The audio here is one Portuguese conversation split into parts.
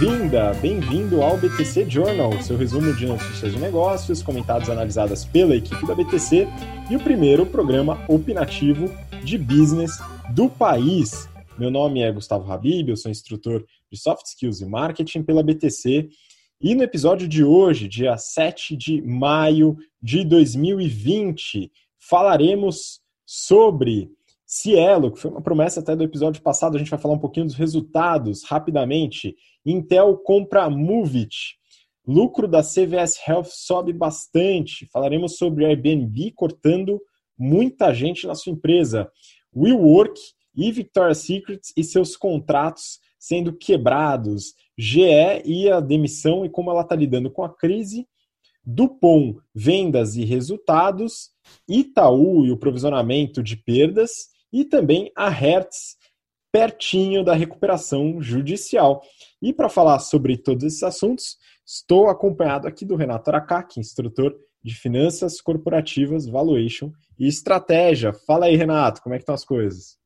Bem-vinda, bem-vindo ao BTC Journal, seu resumo de notícias de negócios, comentados e analisadas pela equipe da BTC e o primeiro programa opinativo de business do país. Meu nome é Gustavo Habib, eu sou instrutor de Soft Skills e Marketing pela BTC e no episódio de hoje, dia 7 de maio de 2020, falaremos sobre Cielo, que foi uma promessa até do episódio passado, a gente vai falar um pouquinho dos resultados rapidamente. Intel compra Movit. Lucro da CVS Health sobe bastante. Falaremos sobre Airbnb cortando muita gente na sua empresa. WeWork e Victoria's Secret e seus contratos sendo quebrados. GE e a demissão e como ela está lidando com a crise. Dupont, vendas e resultados. Itaú e o provisionamento de perdas e também a Hertz, pertinho da recuperação judicial. E para falar sobre todos esses assuntos, estou acompanhado aqui do Renato Aracaki, instrutor de Finanças Corporativas, Valuation e Estratégia. Fala aí, Renato, como é que estão as coisas?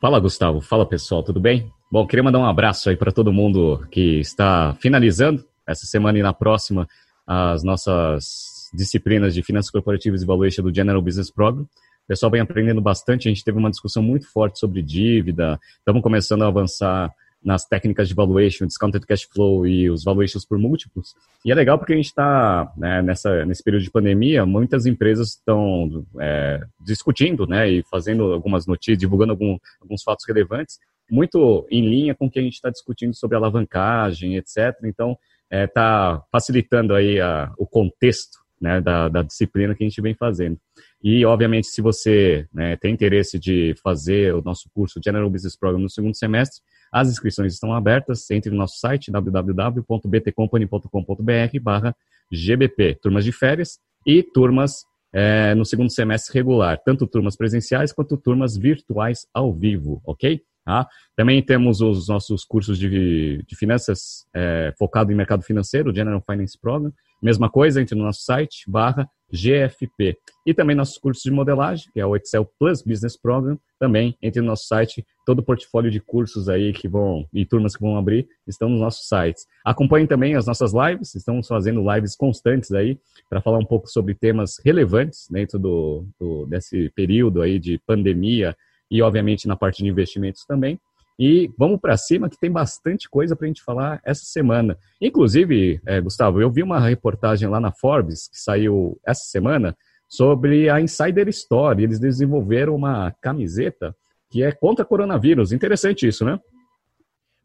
Fala, Gustavo. Fala, pessoal, tudo bem? Bom, queria mandar um abraço aí para todo mundo que está finalizando essa semana e na próxima as nossas disciplinas de Finanças Corporativas e Valuation do General Business Program. O pessoal vem aprendendo bastante. A gente teve uma discussão muito forte sobre dívida. Estamos começando a avançar nas técnicas de valuation, discounted cash flow e os valuations por múltiplos. E é legal porque a gente está né, nessa nesse período de pandemia, muitas empresas estão é, discutindo, né, e fazendo algumas notícias, divulgando algum, alguns fatos relevantes, muito em linha com o que a gente está discutindo sobre alavancagem, etc. Então, está é, tá facilitando aí a, o contexto né, da, da disciplina que a gente vem fazendo. E, obviamente, se você né, tem interesse de fazer o nosso curso General Business Program no segundo semestre, as inscrições estão abertas. Entre no nosso site www.btcompany.com.br barra GBP, turmas de férias e turmas é, no segundo semestre regular, tanto turmas presenciais quanto turmas virtuais ao vivo, ok? Ah, também temos os nossos cursos de, de finanças é, focado em mercado financeiro, General Finance Program. Mesma coisa, entre no nosso site, barra GFP. E também nossos cursos de modelagem, que é o Excel Plus Business Program, também entre no nosso site. Todo o portfólio de cursos aí que vão, e turmas que vão abrir, estão nos nossos sites. Acompanhem também as nossas lives, estamos fazendo lives constantes aí, para falar um pouco sobre temas relevantes dentro do, do, desse período aí de pandemia e, obviamente, na parte de investimentos também. E vamos para cima que tem bastante coisa para a gente falar essa semana. Inclusive, é, Gustavo, eu vi uma reportagem lá na Forbes que saiu essa semana sobre a Insider Store. Eles desenvolveram uma camiseta que é contra coronavírus. Interessante isso, né?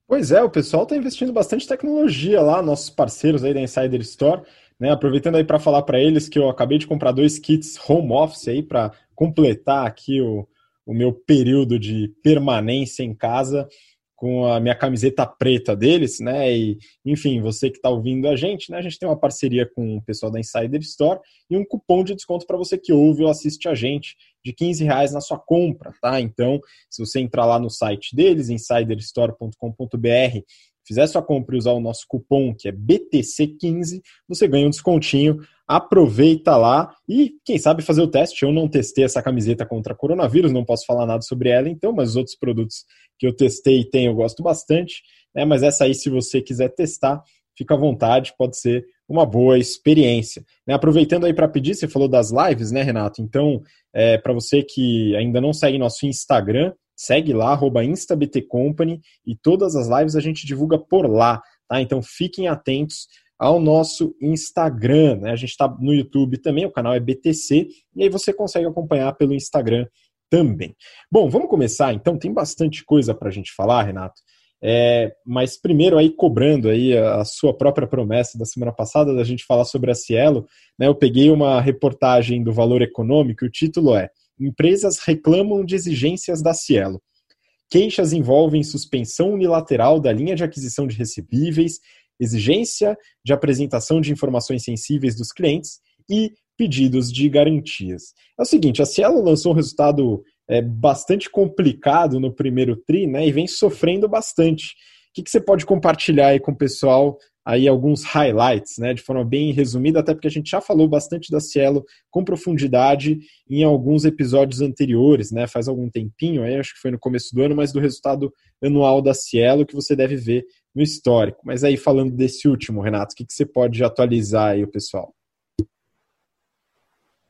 Pois é, o pessoal está investindo bastante tecnologia lá, nossos parceiros aí da Insider Store. Né, aproveitando aí para falar para eles que eu acabei de comprar dois kits home office aí para completar aqui o, o meu período de permanência em casa com a minha camiseta preta deles, né? E, enfim, você que está ouvindo a gente, né? A gente tem uma parceria com o pessoal da Insider Store e um cupom de desconto para você que ouve ou assiste a gente de 15 reais na sua compra, tá? Então, se você entrar lá no site deles, insiderstore.com.br, fizer sua compra e usar o nosso cupom, que é BTC15, você ganha um descontinho aproveita lá e, quem sabe, fazer o teste. Eu não testei essa camiseta contra coronavírus, não posso falar nada sobre ela, então, mas os outros produtos que eu testei e tenho eu gosto bastante. Né? Mas essa aí, se você quiser testar, fica à vontade, pode ser uma boa experiência. Né? Aproveitando aí para pedir, você falou das lives, né, Renato? Então, é, para você que ainda não segue nosso Instagram, segue lá, arroba InstaBTCompany, e todas as lives a gente divulga por lá, tá? Então fiquem atentos ao nosso Instagram. Né? A gente está no YouTube também, o canal é BTC, e aí você consegue acompanhar pelo Instagram também. Bom, vamos começar então, tem bastante coisa para a gente falar, Renato. É, mas primeiro aí cobrando aí a sua própria promessa da semana passada da gente falar sobre a Cielo, né, eu peguei uma reportagem do Valor Econômico o título é Empresas reclamam de exigências da Cielo. Queixas envolvem suspensão unilateral da linha de aquisição de recebíveis exigência de apresentação de informações sensíveis dos clientes e pedidos de garantias. É o seguinte, a Cielo lançou um resultado é, bastante complicado no primeiro TRI né, e vem sofrendo bastante. O que, que você pode compartilhar aí com o pessoal aí alguns highlights, né, de forma bem resumida, até porque a gente já falou bastante da Cielo com profundidade em alguns episódios anteriores, né, faz algum tempinho, aí acho que foi no começo do ano, mas do resultado anual da Cielo que você deve ver no histórico. Mas aí, falando desse último, Renato, o que, que você pode atualizar aí o pessoal?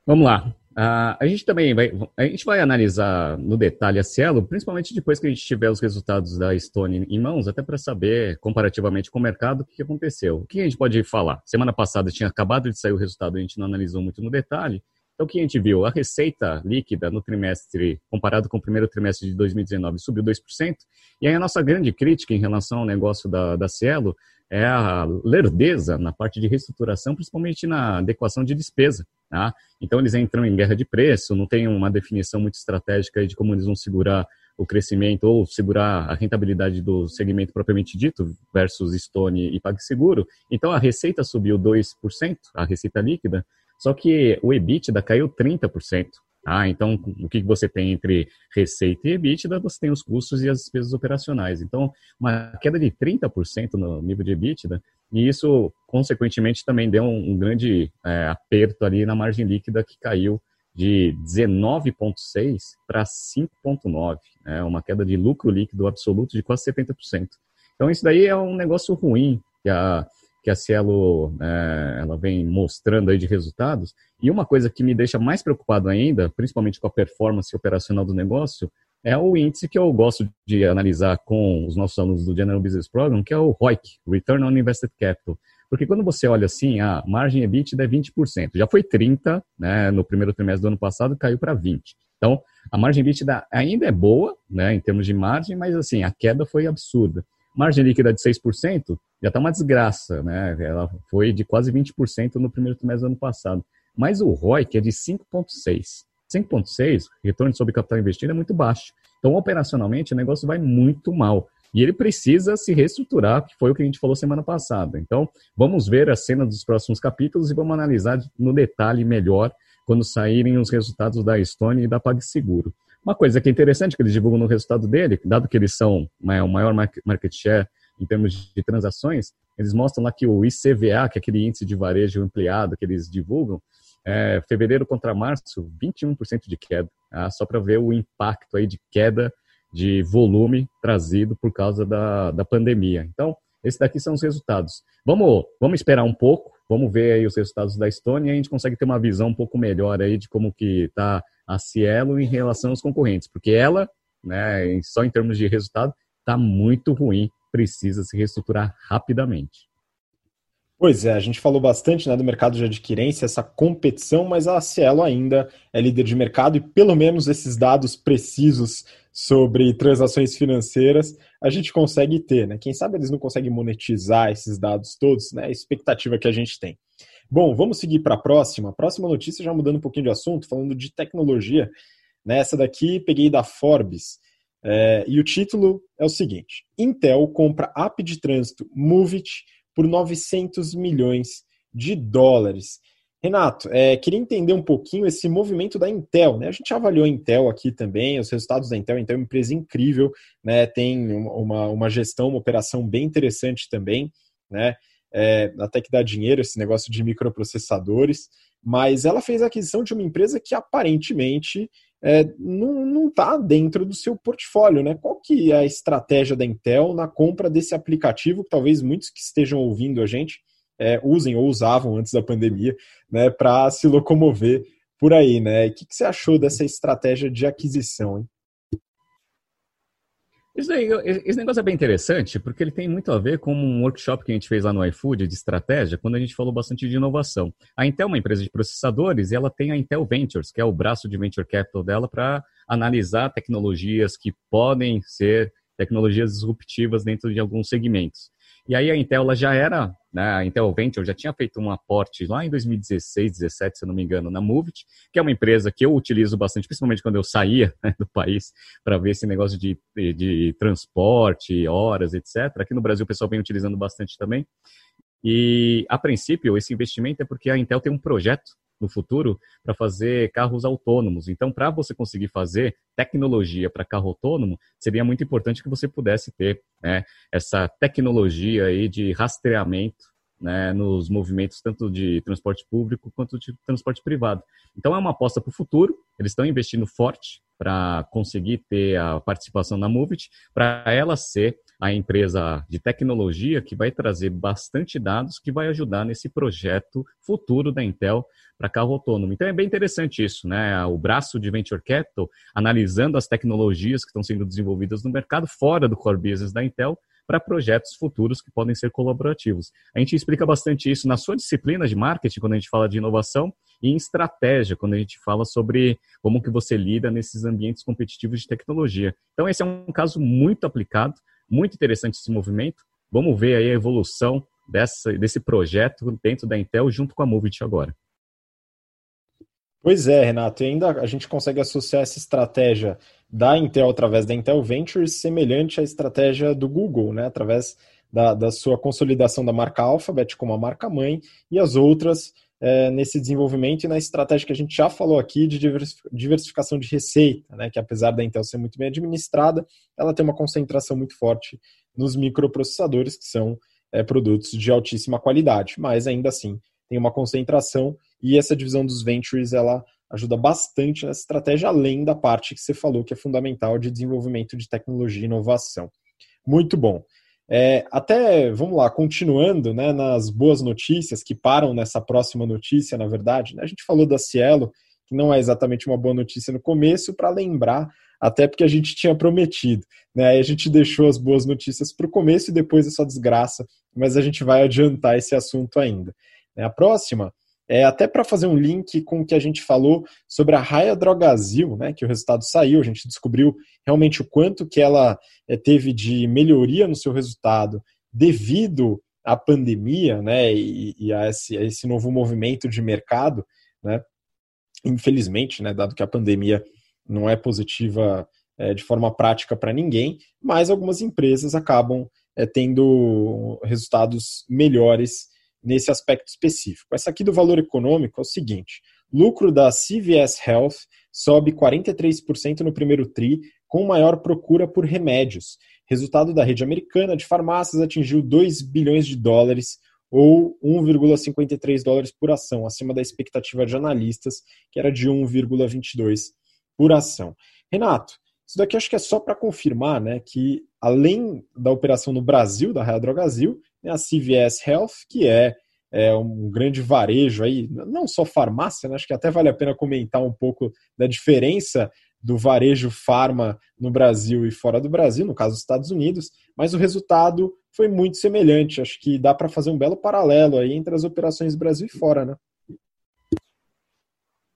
Vamos lá. Uh, a gente também vai, a gente vai analisar no detalhe a Cielo, principalmente depois que a gente tiver os resultados da Stone em mãos, até para saber comparativamente com o mercado o que aconteceu. O que a gente pode falar? Semana passada tinha acabado de sair o resultado, a gente não analisou muito no detalhe. Então, o que a gente viu? A receita líquida no trimestre, comparado com o primeiro trimestre de 2019, subiu 2%. E aí a nossa grande crítica em relação ao negócio da, da Cielo é a lerdeza na parte de reestruturação, principalmente na adequação de despesa. Tá? Então, eles entram em guerra de preço, não tem uma definição muito estratégica de como eles vão segurar o crescimento ou segurar a rentabilidade do segmento propriamente dito versus Stone e PagSeguro. Então, a receita subiu 2%, a receita líquida, só que o EBITDA caiu 30%. Ah, então, o que você tem entre receita e EBITDA? Você tem os custos e as despesas operacionais. Então, uma queda de 30% no nível de EBITDA, e isso, consequentemente, também deu um, um grande é, aperto ali na margem líquida que caiu de 19,6% para 5,9%, né? uma queda de lucro líquido absoluto de quase 70%. Então, isso daí é um negócio ruim que a, que a Cielo é, ela vem mostrando aí de resultados. E uma coisa que me deixa mais preocupado ainda, principalmente com a performance operacional do negócio, é o índice que eu gosto de analisar com os nossos alunos do General Business Program, que é o ROIC, Return on Invested Capital. Porque quando você olha assim, a margem EBITDA é 20%. Já foi 30%, né, no primeiro trimestre do ano passado, caiu para 20%. Então, a margem EBITDA ainda é boa, né, em termos de margem, mas assim, a queda foi absurda. Margem líquida de 6% já está uma desgraça, né? Ela foi de quase 20% no primeiro trimestre do ano passado. Mas o ROI, que é de 5,6%. 5,6%, retorno sobre capital investido, é muito baixo. Então, operacionalmente, o negócio vai muito mal. E ele precisa se reestruturar, que foi o que a gente falou semana passada. Então, vamos ver a cena dos próximos capítulos e vamos analisar no detalhe melhor quando saírem os resultados da Stone e da PagSeguro. Uma coisa que é interessante que eles divulgam no resultado dele, dado que eles são né, o maior market share em termos de transações, eles mostram lá que o ICVA, que é aquele índice de varejo ampliado que eles divulgam, é, fevereiro contra março, 21% de queda, tá? só para ver o impacto aí de queda de volume trazido por causa da, da pandemia. Então, esses daqui são os resultados. Vamos, vamos esperar um pouco, vamos ver aí os resultados da Estônia e a gente consegue ter uma visão um pouco melhor aí de como que está a Cielo em relação aos concorrentes, porque ela, né, só em termos de resultado, está muito ruim, precisa se reestruturar rapidamente. Pois é, a gente falou bastante né, do mercado de adquirência, essa competição, mas a Cielo ainda é líder de mercado e pelo menos esses dados precisos sobre transações financeiras a gente consegue ter, né? Quem sabe eles não conseguem monetizar esses dados todos, né? A expectativa que a gente tem. Bom, vamos seguir para a próxima. Próxima notícia, já mudando um pouquinho de assunto, falando de tecnologia. Nessa daqui, peguei da Forbes. É, e o título é o seguinte: Intel compra app de trânsito Movit por 900 milhões de dólares. Renato, é, queria entender um pouquinho esse movimento da Intel. Né? A gente avaliou a Intel aqui também, os resultados da Intel. Intel é uma empresa incrível, né? tem uma, uma gestão, uma operação bem interessante também. Né? É, até que dá dinheiro esse negócio de microprocessadores, mas ela fez a aquisição de uma empresa que aparentemente é, não está dentro do seu portfólio, né? Qual que é a estratégia da Intel na compra desse aplicativo que talvez muitos que estejam ouvindo a gente é, usem ou usavam antes da pandemia, né, para se locomover por aí, né? O que, que você achou dessa estratégia de aquisição? Hein? Isso aí, esse negócio é bem interessante, porque ele tem muito a ver com um workshop que a gente fez lá no iFood de estratégia, quando a gente falou bastante de inovação. A Intel é uma empresa de processadores e ela tem a Intel Ventures, que é o braço de venture capital dela para analisar tecnologias que podem ser tecnologias disruptivas dentro de alguns segmentos. E aí a Intel já era, né, a Intel Venture já tinha feito um aporte lá em 2016, 2017, se eu não me engano, na Movit, que é uma empresa que eu utilizo bastante, principalmente quando eu saía né, do país para ver esse negócio de, de, de transporte, horas, etc. Aqui no Brasil o pessoal vem utilizando bastante também. E, a princípio, esse investimento é porque a Intel tem um projeto no futuro para fazer carros autônomos. Então, para você conseguir fazer tecnologia para carro autônomo, seria muito importante que você pudesse ter né, essa tecnologia aí de rastreamento né, nos movimentos tanto de transporte público quanto de transporte privado. Então, é uma aposta para o futuro. Eles estão investindo forte para conseguir ter a participação na Movit, para ela ser a empresa de tecnologia que vai trazer bastante dados que vai ajudar nesse projeto futuro da Intel para carro autônomo. Então é bem interessante isso, né? O braço de Venture Capital analisando as tecnologias que estão sendo desenvolvidas no mercado fora do core business da Intel para projetos futuros que podem ser colaborativos. A gente explica bastante isso na sua disciplina de marketing, quando a gente fala de inovação, e em estratégia, quando a gente fala sobre como que você lida nesses ambientes competitivos de tecnologia. Então, esse é um caso muito aplicado, muito interessante esse movimento. Vamos ver aí a evolução dessa, desse projeto dentro da Intel junto com a Movit agora. Pois é, Renato, e ainda a gente consegue associar essa estratégia da Intel através da Intel Ventures semelhante à estratégia do Google, né, através da, da sua consolidação da marca Alphabet como a marca mãe e as outras é, nesse desenvolvimento e na estratégia que a gente já falou aqui de diversificação de receita, né, que apesar da Intel ser muito bem administrada, ela tem uma concentração muito forte nos microprocessadores, que são é, produtos de altíssima qualidade, mas ainda assim tem uma concentração e essa divisão dos ventures ela ajuda bastante nessa estratégia, além da parte que você falou que é fundamental de desenvolvimento de tecnologia e inovação. Muito bom. É, até, vamos lá, continuando né, nas boas notícias, que param nessa próxima notícia, na verdade, né, a gente falou da Cielo, que não é exatamente uma boa notícia no começo, para lembrar, até porque a gente tinha prometido. Né, aí a gente deixou as boas notícias para o começo e depois essa desgraça, mas a gente vai adiantar esse assunto ainda. Né, a próxima é, até para fazer um link com o que a gente falou sobre a Raia Drogazil, né, que o resultado saiu, a gente descobriu realmente o quanto que ela é, teve de melhoria no seu resultado devido à pandemia né, e, e a, esse, a, esse, novo movimento de mercado. Né, infelizmente, né, dado que a pandemia não é positiva é, de forma prática para ninguém, mas algumas empresas acabam é, tendo resultados melhores nesse aspecto específico. Essa aqui do valor econômico é o seguinte: lucro da CVS Health sobe 43% no primeiro TRI, com maior procura por remédios. Resultado da rede americana de farmácias atingiu 2 bilhões de dólares, ou 1,53 dólares por ação, acima da expectativa de analistas, que era de 1,22 por ação. Renato, isso daqui acho que é só para confirmar né, que, além da operação no Brasil, da Real Drogazil, né, a CVS Health, que é, é, um grande varejo aí, não só farmácia, né, acho que até vale a pena comentar um pouco da diferença do varejo farma no Brasil e fora do Brasil, no caso dos Estados Unidos, mas o resultado foi muito semelhante. Acho que dá para fazer um belo paralelo aí entre as operações Brasil e fora, né?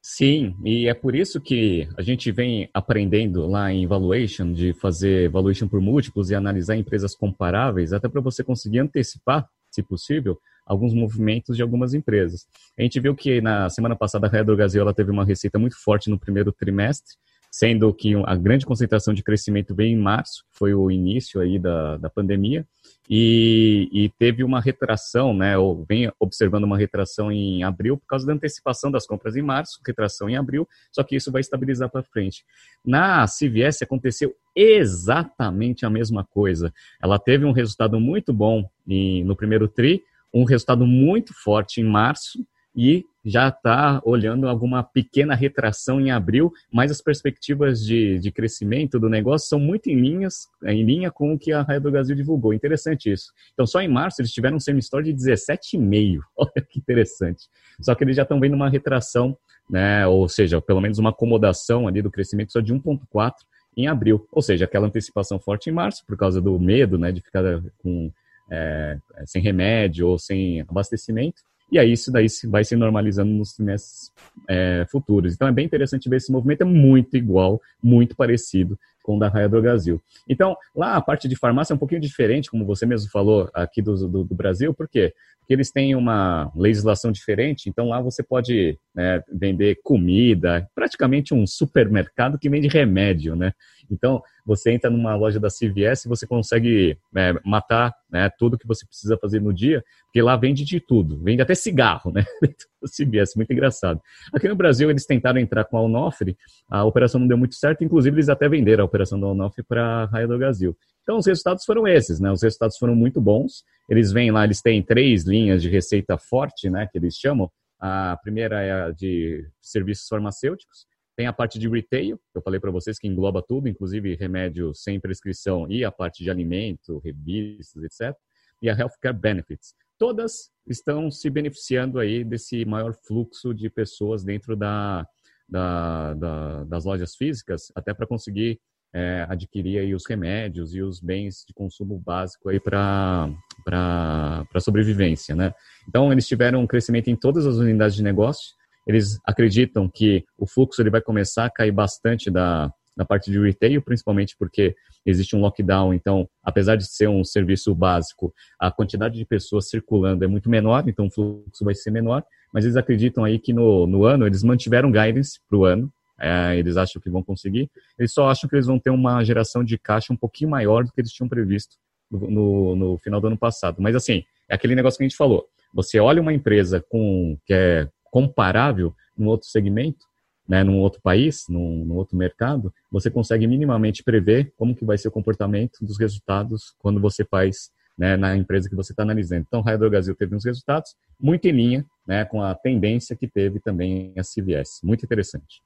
Sim, e é por isso que a gente vem aprendendo lá em valuation, de fazer valuation por múltiplos e analisar empresas comparáveis, até para você conseguir antecipar, se possível, alguns movimentos de algumas empresas. A gente viu que na semana passada a Redro Brasil ela teve uma receita muito forte no primeiro trimestre, sendo que a grande concentração de crescimento veio em março, foi o início aí da, da pandemia, e, e, teve uma retração, né, ou vem observando uma retração em abril por causa da antecipação das compras em março, retração em abril, só que isso vai estabilizar para frente. Na CVS aconteceu exatamente a mesma coisa. Ela teve um resultado muito bom em, no primeiro TRI, um resultado muito forte em março, e já está olhando alguma pequena retração em abril, mas as perspectivas de, de crescimento do negócio são muito em, linhas, em linha com o que a Raia do Brasil divulgou. Interessante isso. Então, só em março eles tiveram um semi-store de 17,5. Olha que interessante. Só que eles já estão vendo uma retração, né, ou seja, pelo menos uma acomodação ali do crescimento só de 1,4 em abril. Ou seja, aquela antecipação forte em março, por causa do medo né, de ficar com, é, sem remédio ou sem abastecimento e aí isso daí vai se normalizando nos trimestres é, futuros. Então é bem interessante ver esse movimento, é muito igual, muito parecido com o da Raia do Brasil. Então, lá a parte de farmácia é um pouquinho diferente, como você mesmo falou aqui do, do, do Brasil, por quê? Porque eles têm uma legislação diferente, então lá você pode né, vender comida, praticamente um supermercado que vende remédio, né? Então, você entra numa loja da CVS e você consegue é, matar né, tudo que você precisa fazer no dia, porque lá vende de tudo, vende até cigarro, né? CVS, muito engraçado. Aqui no Brasil, eles tentaram entrar com a Onofre, a operação não deu muito certo, inclusive eles até venderam a operação da Onofre para a Raia do Brasil. Então, os resultados foram esses, né? Os resultados foram muito bons. Eles vêm lá, eles têm três linhas de receita forte, né? Que eles chamam. A primeira é a de serviços farmacêuticos, Tem a parte de retail, que eu falei para vocês que engloba tudo, inclusive remédio sem prescrição e a parte de alimento, revistas, etc. E a healthcare benefits. Todas estão se beneficiando aí desse maior fluxo de pessoas dentro da, da, da das lojas físicas, até para conseguir é, adquirir aí os remédios e os bens de consumo básico aí para para sobrevivência, né? Então eles tiveram um crescimento em todas as unidades de negócio. Eles acreditam que o fluxo ele vai começar a cair bastante da, da parte de retail, principalmente porque existe um lockdown. Então, apesar de ser um serviço básico, a quantidade de pessoas circulando é muito menor, então o fluxo vai ser menor. Mas eles acreditam aí que no, no ano eles mantiveram guidance para o ano, é, eles acham que vão conseguir. Eles só acham que eles vão ter uma geração de caixa um pouquinho maior do que eles tinham previsto no, no, no final do ano passado. Mas assim, é aquele negócio que a gente falou. Você olha uma empresa com que é comparável num outro segmento, né, num outro país, num, num, outro mercado, você consegue minimamente prever como que vai ser o comportamento dos resultados quando você faz né, na empresa que você está analisando. Então, Raio do Brasil teve uns resultados muito em linha né, com a tendência que teve também a CVS. Muito interessante.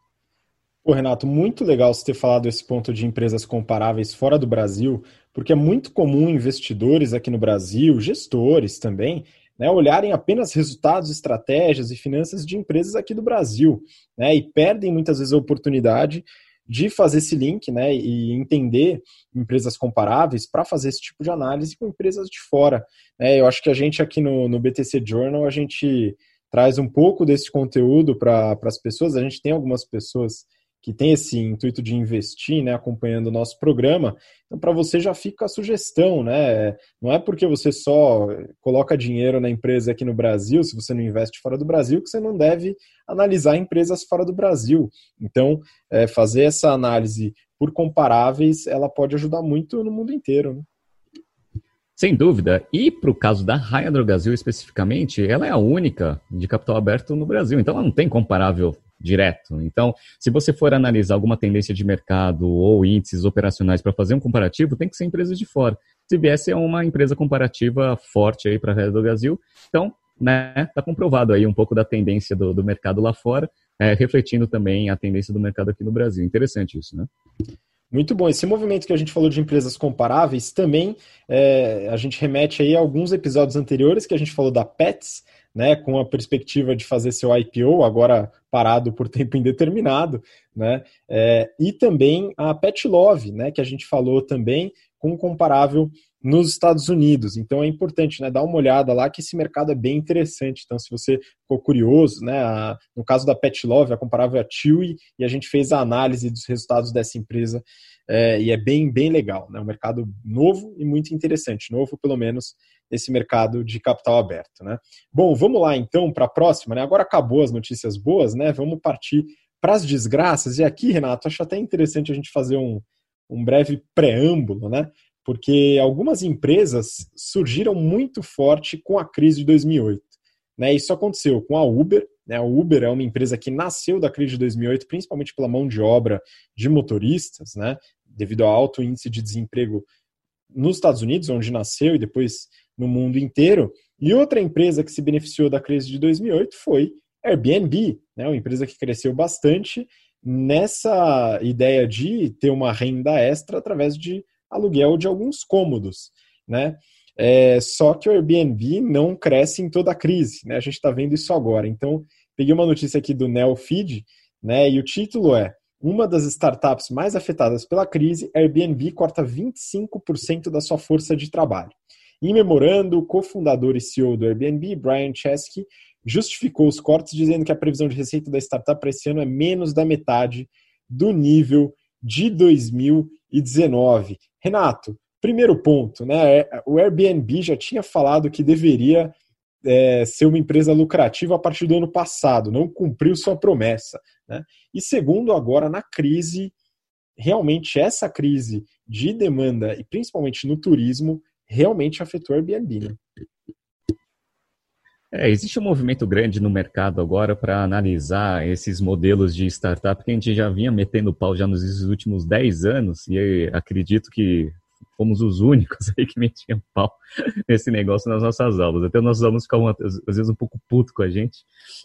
Pô, Renato, muito legal você ter falado esse ponto de empresas comparáveis fora do Brasil, porque é muito comum investidores aqui no Brasil, gestores também, né, olharem apenas resultados, estratégias e finanças de empresas aqui do Brasil, né, e perdem muitas vezes a oportunidade de fazer esse link, né, e entender empresas comparáveis para fazer esse tipo de análise com empresas de fora. Né, eu acho que a gente aqui no, no BTC Journal a gente traz um pouco desse conteúdo para as pessoas. A gente tem algumas pessoas que tem esse intuito de investir, né, acompanhando o nosso programa. Então, para você já fica a sugestão, né? Não é porque você só coloca dinheiro na empresa aqui no Brasil, se você não investe fora do Brasil, que você não deve analisar empresas fora do Brasil. Então, é, fazer essa análise por comparáveis, ela pode ajudar muito no mundo inteiro. Né? Sem dúvida. E para o caso da Raia do Brasil especificamente, ela é a única de capital aberto no Brasil. Então ela não tem comparável direto. Então, se você for analisar alguma tendência de mercado ou índices operacionais para fazer um comparativo, tem que ser empresas de fora. CBS é uma empresa comparativa forte aí para a rede do Brasil. Então, né, tá comprovado aí um pouco da tendência do, do mercado lá fora, é, refletindo também a tendência do mercado aqui no Brasil. Interessante isso, né? Muito bom. Esse movimento que a gente falou de empresas comparáveis também é, a gente remete aí a alguns episódios anteriores que a gente falou da Pets, né, com a perspectiva de fazer seu IPO, agora parado por tempo indeterminado, né, é, e também a Pet Love, né, que a gente falou também com comparável nos Estados Unidos. Então é importante né, dar uma olhada lá que esse mercado é bem interessante. Então, se você ficou curioso, né, a, no caso da Pet Love, a comparável é a Chewy, e a gente fez a análise dos resultados dessa empresa é, e é bem, bem legal. Né, um mercado novo e muito interessante. Novo, pelo menos, esse mercado de capital aberto. Né? Bom, vamos lá então para a próxima. Né? Agora acabou as notícias boas, né? Vamos partir para as desgraças. E aqui, Renato, acho até interessante a gente fazer um, um breve preâmbulo, né? Porque algumas empresas surgiram muito forte com a crise de 2008. Né? Isso aconteceu com a Uber. Né? A Uber é uma empresa que nasceu da crise de 2008, principalmente pela mão de obra de motoristas, né? devido ao alto índice de desemprego nos Estados Unidos, onde nasceu, e depois no mundo inteiro. E outra empresa que se beneficiou da crise de 2008 foi Airbnb, né, uma empresa que cresceu bastante nessa ideia de ter uma renda extra através de aluguel de alguns cômodos, né? É, só que o Airbnb não cresce em toda a crise, né? A gente está vendo isso agora. Então, peguei uma notícia aqui do Neofeed, né? E o título é uma das startups mais afetadas pela crise, Airbnb corta 25% da sua força de trabalho. Em memorando, o cofundador e CEO do Airbnb, Brian Chesky, justificou os cortes dizendo que a previsão de receita da startup para esse ano é menos da metade do nível de 2019. Renato, primeiro ponto, né? É, o Airbnb já tinha falado que deveria é, ser uma empresa lucrativa a partir do ano passado, não cumpriu sua promessa. Né? E segundo, agora na crise, realmente essa crise de demanda, e principalmente no turismo, realmente afetou o Airbnb. Né? É, existe um movimento grande no mercado agora para analisar esses modelos de startup que a gente já vinha metendo pau já nos últimos 10 anos e acredito que fomos os únicos aí que metiam pau nesse negócio nas nossas aulas. Até os nossos alunos ficavam, às vezes, um pouco puto com a gente,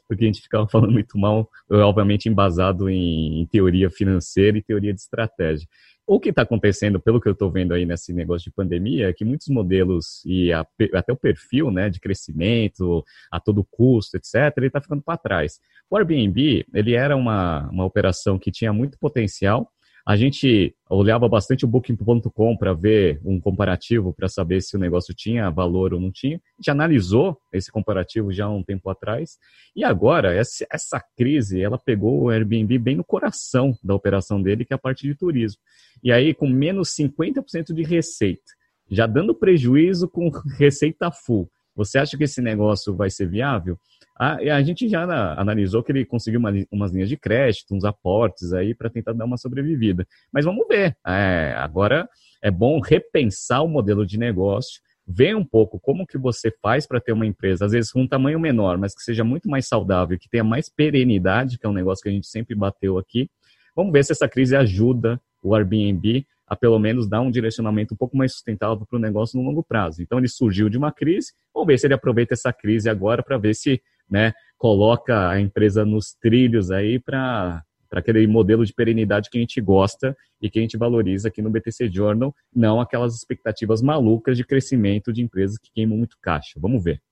porque a gente ficava falando muito mal, obviamente embasado em, em teoria financeira e teoria de estratégia. O que está acontecendo, pelo que eu estou vendo aí nesse negócio de pandemia, é que muitos modelos e a, até o perfil né, de crescimento, a todo custo, etc., ele está ficando para trás. O Airbnb, ele era uma, uma operação que tinha muito potencial, a gente olhava bastante o Booking.com para ver um comparativo para saber se o negócio tinha valor ou não tinha. A gente analisou esse comparativo já há um tempo atrás. E agora, essa crise, ela pegou o Airbnb bem no coração da operação dele, que é a parte de turismo. E aí, com menos 50% de receita, já dando prejuízo com receita full. Você acha que esse negócio vai ser viável? A, a gente já analisou que ele conseguiu uma, umas linhas de crédito, uns aportes aí para tentar dar uma sobrevivida. Mas vamos ver. É, agora é bom repensar o modelo de negócio, ver um pouco como que você faz para ter uma empresa, às vezes com um tamanho menor, mas que seja muito mais saudável, que tenha mais perenidade, que é um negócio que a gente sempre bateu aqui. Vamos ver se essa crise ajuda o Airbnb a pelo menos dar um direcionamento um pouco mais sustentável para o negócio no longo prazo. Então ele surgiu de uma crise, vamos ver se ele aproveita essa crise agora para ver se né, coloca a empresa nos trilhos aí para para aquele modelo de perenidade que a gente gosta e que a gente valoriza aqui no BTC Journal, não aquelas expectativas malucas de crescimento de empresas que queimam muito caixa. Vamos ver.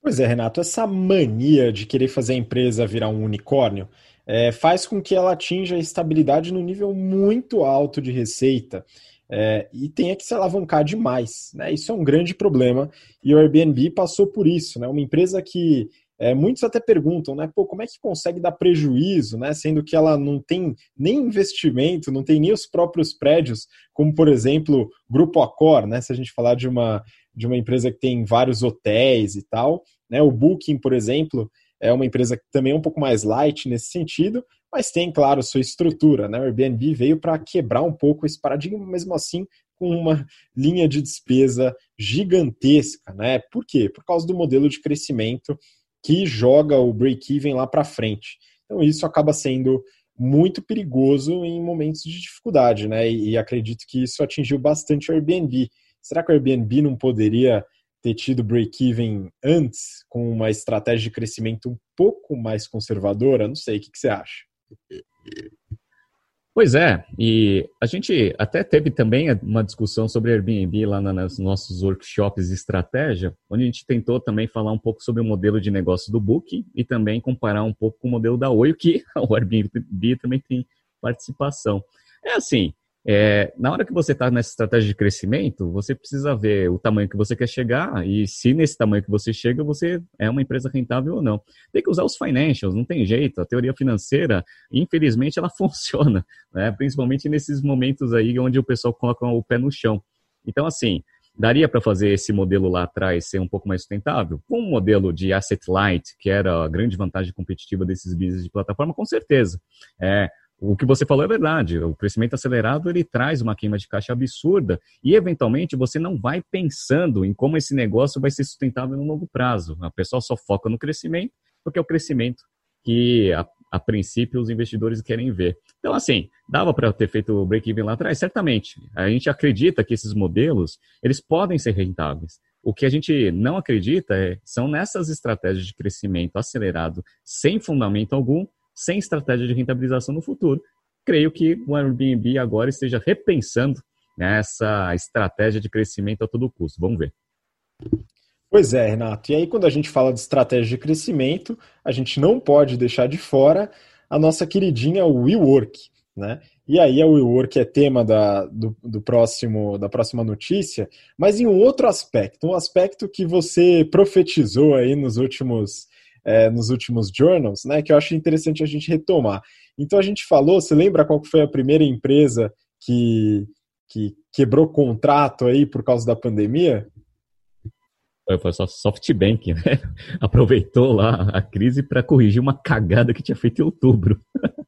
Pois é, Renato, essa mania de querer fazer a empresa virar um unicórnio é, faz com que ela atinja a estabilidade no nível muito alto de receita é, e tenha que se alavancar demais. Né? Isso é um grande problema e o Airbnb passou por isso. Né? Uma empresa que é, muitos até perguntam, né? Pô, como é que consegue dar prejuízo, né? Sendo que ela não tem nem investimento, não tem nem os próprios prédios, como por exemplo, Grupo Accor, né? Se a gente falar de uma, de uma empresa que tem vários hotéis e tal, né? O Booking, por exemplo, é uma empresa que também é um pouco mais light nesse sentido, mas tem, claro, sua estrutura. Né? O Airbnb veio para quebrar um pouco esse paradigma, mesmo assim, com uma linha de despesa gigantesca. Né? Por quê? Por causa do modelo de crescimento que joga o break-even lá para frente. Então, isso acaba sendo muito perigoso em momentos de dificuldade, né? E acredito que isso atingiu bastante o Airbnb. Será que o Airbnb não poderia ter tido break-even antes, com uma estratégia de crescimento um pouco mais conservadora? Não sei, o que, que você acha? Pois é, e a gente até teve também uma discussão sobre Airbnb lá nos nossos workshops de estratégia, onde a gente tentou também falar um pouco sobre o modelo de negócio do Booking e também comparar um pouco com o modelo da Oi, que o Airbnb também tem participação. É assim, é, na hora que você está nessa estratégia de crescimento, você precisa ver o tamanho que você quer chegar e se nesse tamanho que você chega, você é uma empresa rentável ou não. Tem que usar os financials, não tem jeito. A teoria financeira, infelizmente, ela funciona, né? principalmente nesses momentos aí onde o pessoal coloca o pé no chão. Então, assim, daria para fazer esse modelo lá atrás ser um pouco mais sustentável? Com um modelo de asset light, que era a grande vantagem competitiva desses business de plataforma, com certeza. É, o que você falou é verdade. O crescimento acelerado ele traz uma queima de caixa absurda e eventualmente você não vai pensando em como esse negócio vai ser sustentável no longo prazo. A pessoa só foca no crescimento porque é o crescimento que a, a princípio os investidores querem ver. Então assim, dava para ter feito o break-even lá atrás, certamente. A gente acredita que esses modelos eles podem ser rentáveis. O que a gente não acredita é, são nessas estratégias de crescimento acelerado sem fundamento algum sem estratégia de rentabilização no futuro. Creio que o Airbnb agora esteja repensando essa estratégia de crescimento a todo custo. Vamos ver. Pois é, Renato. E aí, quando a gente fala de estratégia de crescimento, a gente não pode deixar de fora a nossa queridinha WeWork. Né? E aí a WeWork é tema da, do, do, próximo, da próxima notícia, mas em um outro aspecto, um aspecto que você profetizou aí nos últimos é, nos últimos journals, né, que eu acho interessante a gente retomar. Então a gente falou, você lembra qual foi a primeira empresa que, que quebrou contrato aí por causa da pandemia? Foi só SoftBank, né? Aproveitou lá a crise para corrigir uma cagada que tinha feito em outubro.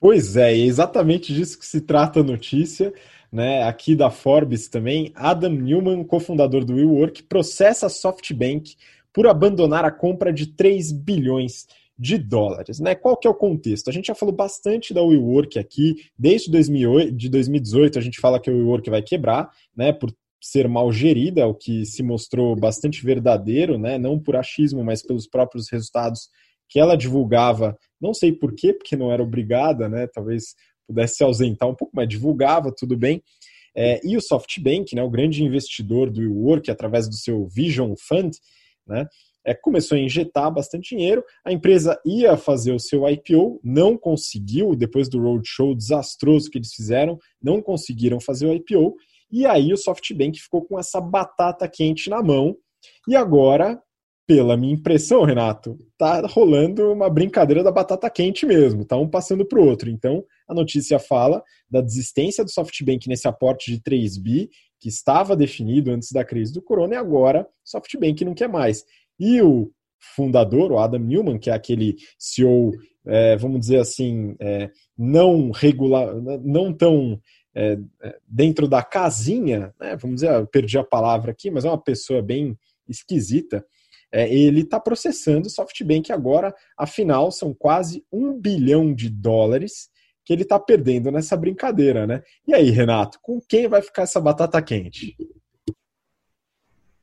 Pois é, é exatamente disso que se trata a notícia. Né, aqui da Forbes também, Adam Newman, cofundador do WeWork, processa a SoftBank por abandonar a compra de 3 bilhões de dólares. Né? Qual que é o contexto? A gente já falou bastante da WeWork aqui, desde 2008, de 2018 a gente fala que a WeWork vai quebrar, né, por ser mal gerida, o que se mostrou bastante verdadeiro, né, não por achismo, mas pelos próprios resultados que ela divulgava, não sei por quê, porque não era obrigada, né, talvez pudesse se ausentar um pouco, mas divulgava, tudo bem. É, e o SoftBank, né, o grande investidor do WeWork, através do seu Vision Fund, né, é, começou a injetar bastante dinheiro. A empresa ia fazer o seu IPO, não conseguiu, depois do roadshow desastroso que eles fizeram, não conseguiram fazer o IPO. E aí o SoftBank ficou com essa batata quente na mão. E agora, pela minha impressão, Renato, tá rolando uma brincadeira da batata quente mesmo, tá um passando para o outro. Então, a notícia fala da desistência do SoftBank nesse aporte de 3 bi, que estava definido antes da crise do corona, e agora SoftBank não quer mais. E o fundador, o Adam Newman, que é aquele CEO, é, vamos dizer assim, é, não regular, não tão é, é, dentro da casinha, né, vamos dizer, perdi a palavra aqui, mas é uma pessoa bem esquisita. É, ele está processando o SoftBank agora, afinal, são quase um bilhão de dólares que ele está perdendo nessa brincadeira, né? E aí, Renato, com quem vai ficar essa batata quente?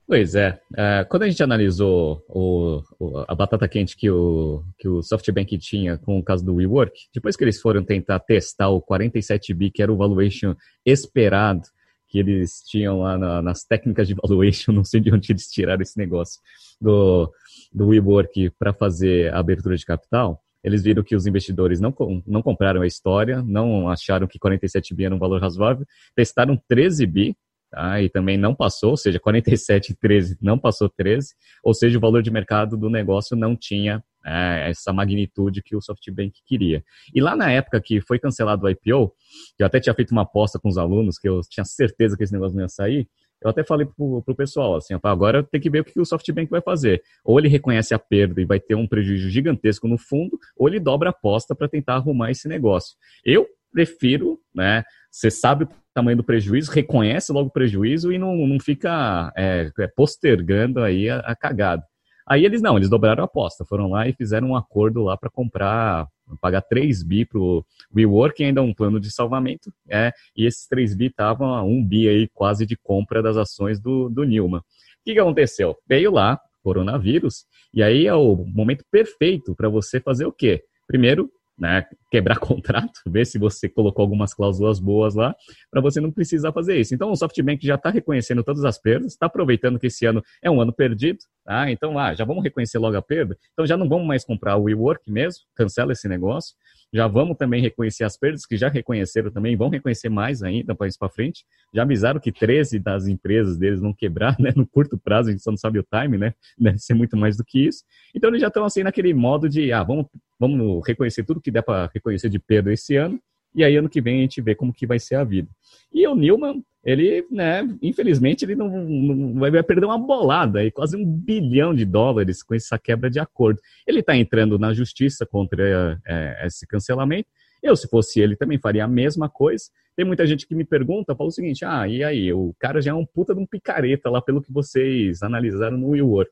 Pois é. Uh, quando a gente analisou o, o, a batata quente que o, que o SoftBank tinha com o caso do WeWork, depois que eles foram tentar testar o 47 bi, que era o valuation esperado, que eles tinham lá na, nas técnicas de valuation, não sei de onde eles tiraram esse negócio, do, do WeWork para fazer a abertura de capital, eles viram que os investidores não, não compraram a história, não acharam que 47 bi era um valor razoável, testaram 13 bi, Tá? E também não passou, ou seja, 47 e 13 não passou 13, ou seja, o valor de mercado do negócio não tinha é, essa magnitude que o SoftBank queria. E lá na época que foi cancelado o IPO, eu até tinha feito uma aposta com os alunos, que eu tinha certeza que esse negócio não ia sair, eu até falei pro, pro pessoal, assim, agora tem que ver o que o SoftBank vai fazer. Ou ele reconhece a perda e vai ter um prejuízo gigantesco no fundo, ou ele dobra a aposta para tentar arrumar esse negócio. Eu prefiro, né? Você sabe o tamanho do prejuízo, reconhece logo o prejuízo e não, não fica é, postergando aí a, a cagada. Aí eles não, eles dobraram a aposta, foram lá e fizeram um acordo lá para comprar, pagar 3 bi pro WeWork, ainda um plano de salvamento, é, e esses 3 bi estavam a 1 bi aí quase de compra das ações do, do Nilma. O que, que aconteceu? Veio lá, coronavírus, e aí é o momento perfeito para você fazer o quê? Primeiro, né, quebrar contrato, ver se você colocou algumas cláusulas boas lá, para você não precisar fazer isso. Então, o SoftBank já está reconhecendo todas as perdas, está aproveitando que esse ano é um ano perdido, tá? então ah, já vamos reconhecer logo a perda, então já não vamos mais comprar o WeWork mesmo, cancela esse negócio, já vamos também reconhecer as perdas, que já reconheceram também, vão reconhecer mais ainda para isso para frente. Já avisaram que 13 das empresas deles vão quebrar, né? No curto prazo, a gente só não sabe o time, né? Deve ser muito mais do que isso. Então eles já estão assim naquele modo de, ah, vamos, vamos reconhecer tudo que der para reconhecer de perda esse ano, e aí ano que vem a gente vê como que vai ser a vida. E o Newman, ele, né, infelizmente, ele não, não vai perder uma bolada, aí, quase um bilhão de dólares com essa quebra de acordo. Ele está entrando na justiça contra é, esse cancelamento. Eu, se fosse ele, também faria a mesma coisa. Tem muita gente que me pergunta, fala o seguinte, ah, e aí, o cara já é um puta de um picareta lá pelo que vocês analisaram no WeWork.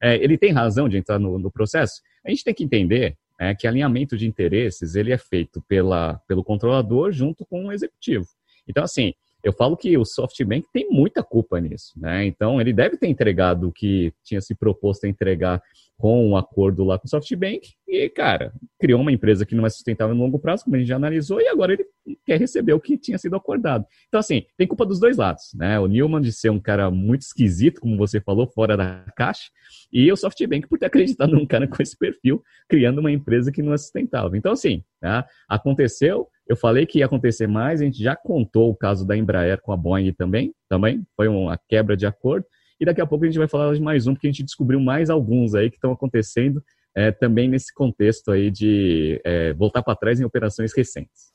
É, ele tem razão de entrar no, no processo? A gente tem que entender é que alinhamento de interesses ele é feito pela, pelo controlador junto com o executivo. Então, assim, eu falo que o SoftBank tem muita culpa nisso, né? Então, ele deve ter entregado o que tinha se proposto a entregar com um acordo lá com o SoftBank e, cara, criou uma empresa que não é sustentável no longo prazo, como a gente já analisou, e agora ele quer receber o que tinha sido acordado. Então, assim, tem culpa dos dois lados, né? O Newman de ser um cara muito esquisito, como você falou, fora da caixa, e o SoftBank por ter acreditado num cara com esse perfil, criando uma empresa que não é sustentável. Então, assim, né? aconteceu, eu falei que ia acontecer mais, a gente já contou o caso da Embraer com a Boeing também, também foi uma quebra de acordo, e daqui a pouco a gente vai falar de mais um, porque a gente descobriu mais alguns aí que estão acontecendo é, também nesse contexto aí de é, voltar para trás em operações recentes.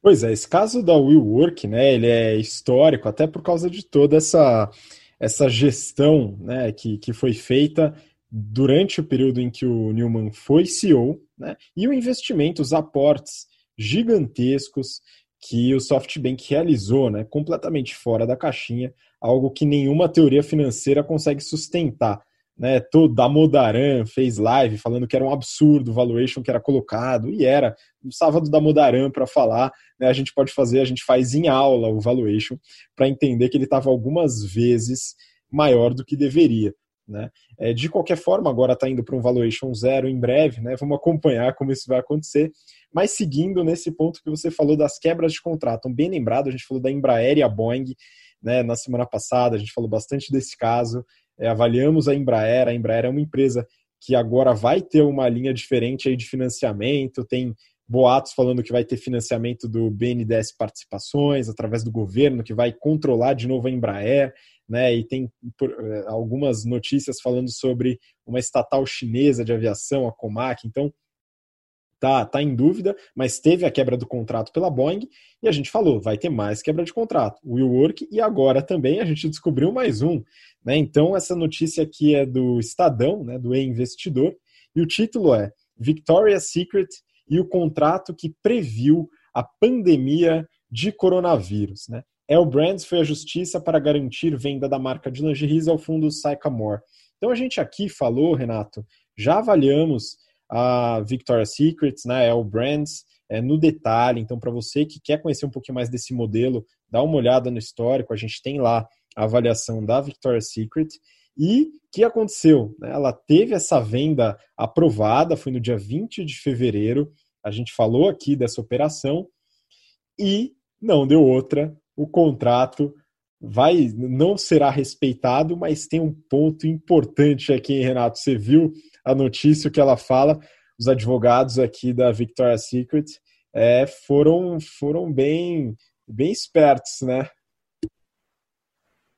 Pois é, esse caso da WeWork, né, ele é histórico até por causa de toda essa, essa gestão né, que, que foi feita durante o período em que o Newman foi CEO, né, e o investimento, os aportes gigantescos que o SoftBank realizou, né, completamente fora da caixinha, algo que nenhuma teoria financeira consegue sustentar. né, todo da Modaran fez live falando que era um absurdo o valuation que era colocado, e era. No sábado da Modaran para falar, né, a gente pode fazer, a gente faz em aula o valuation para entender que ele estava algumas vezes maior do que deveria. Né? É, de qualquer forma, agora está indo para um valuation zero em breve, né? vamos acompanhar como isso vai acontecer. Mas seguindo nesse ponto que você falou das quebras de contrato, bem lembrado, a gente falou da Embraer e a Boeing né, na semana passada, a gente falou bastante desse caso é, avaliamos a Embraer. A Embraer é uma empresa que agora vai ter uma linha diferente aí de financiamento, tem boatos falando que vai ter financiamento do BNDES Participações através do governo, que vai controlar de novo a Embraer, né? E tem é, algumas notícias falando sobre uma estatal chinesa de aviação, a Comac. Então, tá, tá em dúvida, mas teve a quebra do contrato pela Boeing e a gente falou, vai ter mais quebra de contrato. O Will Work e agora também a gente descobriu mais um. Né? Então, essa notícia aqui é do Estadão, né, do E-Investidor, e o título é Victoria's Secret e o contrato que previu a pandemia de coronavírus. Né? El Brands foi à justiça para garantir venda da marca de lingeries ao fundo Sycamore. Então a gente aqui falou, Renato, já avaliamos a Victoria's Secret, né, El Brands, é, no detalhe. Então, para você que quer conhecer um pouquinho mais desse modelo, dá uma olhada no histórico. A gente tem lá a avaliação da Victoria's Secret. E o que aconteceu? Né? Ela teve essa venda aprovada, foi no dia 20 de fevereiro. A gente falou aqui dessa operação e não deu outra. O contrato vai não será respeitado, mas tem um ponto importante aqui, Renato. Você viu a notícia que ela fala? Os advogados aqui da Victoria's Secret é, foram foram bem bem espertos, né?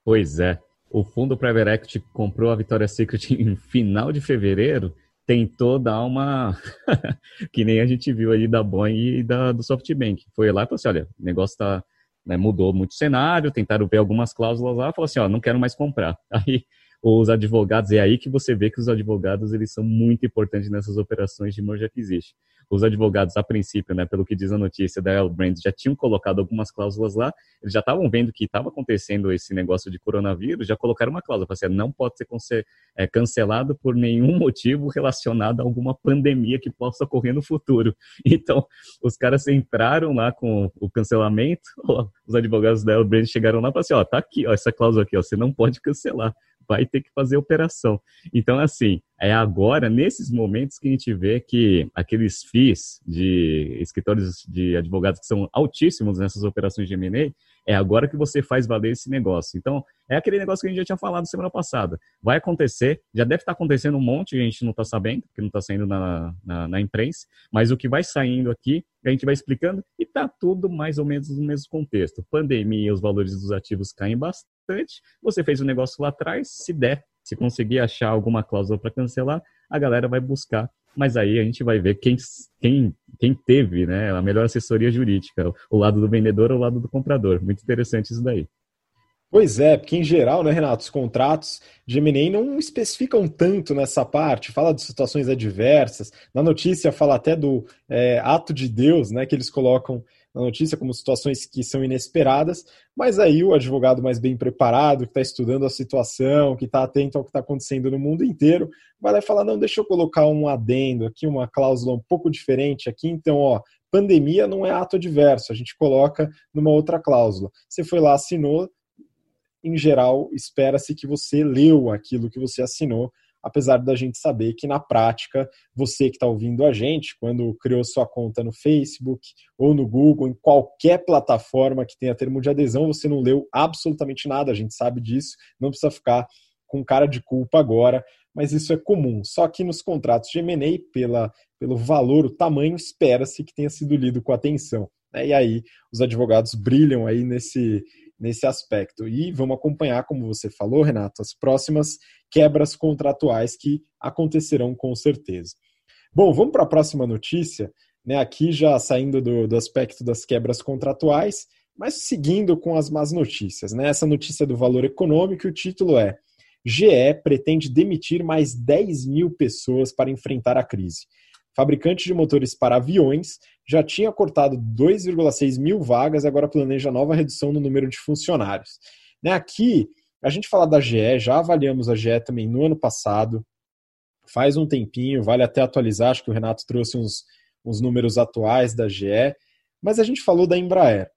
Pois é. O fundo Private Equity comprou a Victoria's Secret em final de fevereiro, tentou dar uma. que nem a gente viu aí da Boeing e da, do SoftBank. Foi lá e falou assim: olha, o negócio tá. Né, mudou muito o cenário, tentaram ver algumas cláusulas lá, falou assim, ó, não quero mais comprar. Aí os advogados, é aí que você vê que os advogados eles são muito importantes nessas operações de merge acquisition os advogados, a princípio, né, pelo que diz a notícia da L Brand, já tinham colocado algumas cláusulas lá, eles já estavam vendo que estava acontecendo esse negócio de coronavírus, já colocaram uma cláusula, assim, não pode ser é, cancelado por nenhum motivo relacionado a alguma pandemia que possa ocorrer no futuro. Então, os caras entraram lá com o cancelamento, os advogados da L Brand chegaram lá e falaram assim, ó, tá aqui, ó, essa cláusula aqui, ó, você não pode cancelar vai ter que fazer operação. Então, assim, é agora, nesses momentos, que a gente vê que aqueles FIIs de escritórios de advogados que são altíssimos nessas operações de M&A, é agora que você faz valer esse negócio. Então, é aquele negócio que a gente já tinha falado semana passada. Vai acontecer, já deve estar acontecendo um monte, a gente não está sabendo, porque não está saindo na, na, na, imprensa, mas o que vai saindo aqui, a gente vai explicando, e está tudo mais ou menos no mesmo contexto. Pandemia, os valores dos ativos caem bastante, você fez o um negócio lá atrás, se der, se conseguir achar alguma cláusula para cancelar, a galera vai buscar mas aí a gente vai ver quem, quem, quem teve né, a melhor assessoria jurídica, o lado do vendedor ou o lado do comprador. Muito interessante isso daí. Pois é, porque em geral, né, Renato, os contratos de M&A não especificam tanto nessa parte, fala de situações adversas, na notícia fala até do é, ato de Deus, né, que eles colocam na notícia como situações que são inesperadas, mas aí o advogado mais bem preparado, que está estudando a situação, que está atento ao que está acontecendo no mundo inteiro, vai lá e falar, não, deixa eu colocar um adendo aqui, uma cláusula um pouco diferente aqui, então, ó, pandemia não é ato adverso, a gente coloca numa outra cláusula. Você foi lá, assinou, em geral, espera-se que você leu aquilo que você assinou, apesar da gente saber que na prática, você que está ouvindo a gente, quando criou sua conta no Facebook ou no Google, em qualquer plataforma que tenha termo de adesão, você não leu absolutamente nada, a gente sabe disso, não precisa ficar com cara de culpa agora, mas isso é comum. Só que nos contratos de M&A, pela, pelo valor, o tamanho, espera-se que tenha sido lido com atenção. Né? E aí os advogados brilham aí nesse, nesse aspecto. E vamos acompanhar, como você falou, Renato, as próximas quebras contratuais que acontecerão com certeza. Bom, vamos para a próxima notícia, né? Aqui já saindo do, do aspecto das quebras contratuais, mas seguindo com as más notícias. Né? Essa notícia do valor econômico, o título é GE pretende demitir mais 10 mil pessoas para enfrentar a crise fabricante de motores para aviões, já tinha cortado 2,6 mil vagas e agora planeja nova redução no número de funcionários. Né, aqui a gente fala da GE, já avaliamos a GE também no ano passado, faz um tempinho, vale até atualizar, acho que o Renato trouxe uns, uns números atuais da GE, mas a gente falou da Embraer.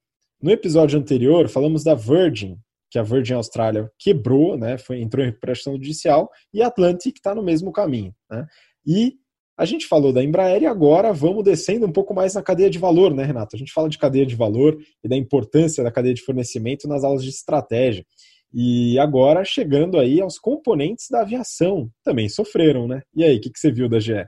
No episódio anterior, falamos da Virgin, que a Virgin Australia quebrou, né, foi, entrou em recuperação judicial, e a Atlantic está no mesmo caminho. Né? E a gente falou da Embraer e agora vamos descendo um pouco mais na cadeia de valor, né, Renato? A gente fala de cadeia de valor e da importância da cadeia de fornecimento nas aulas de estratégia. E agora chegando aí aos componentes da aviação, também sofreram, né? E aí, o que, que você viu da GE?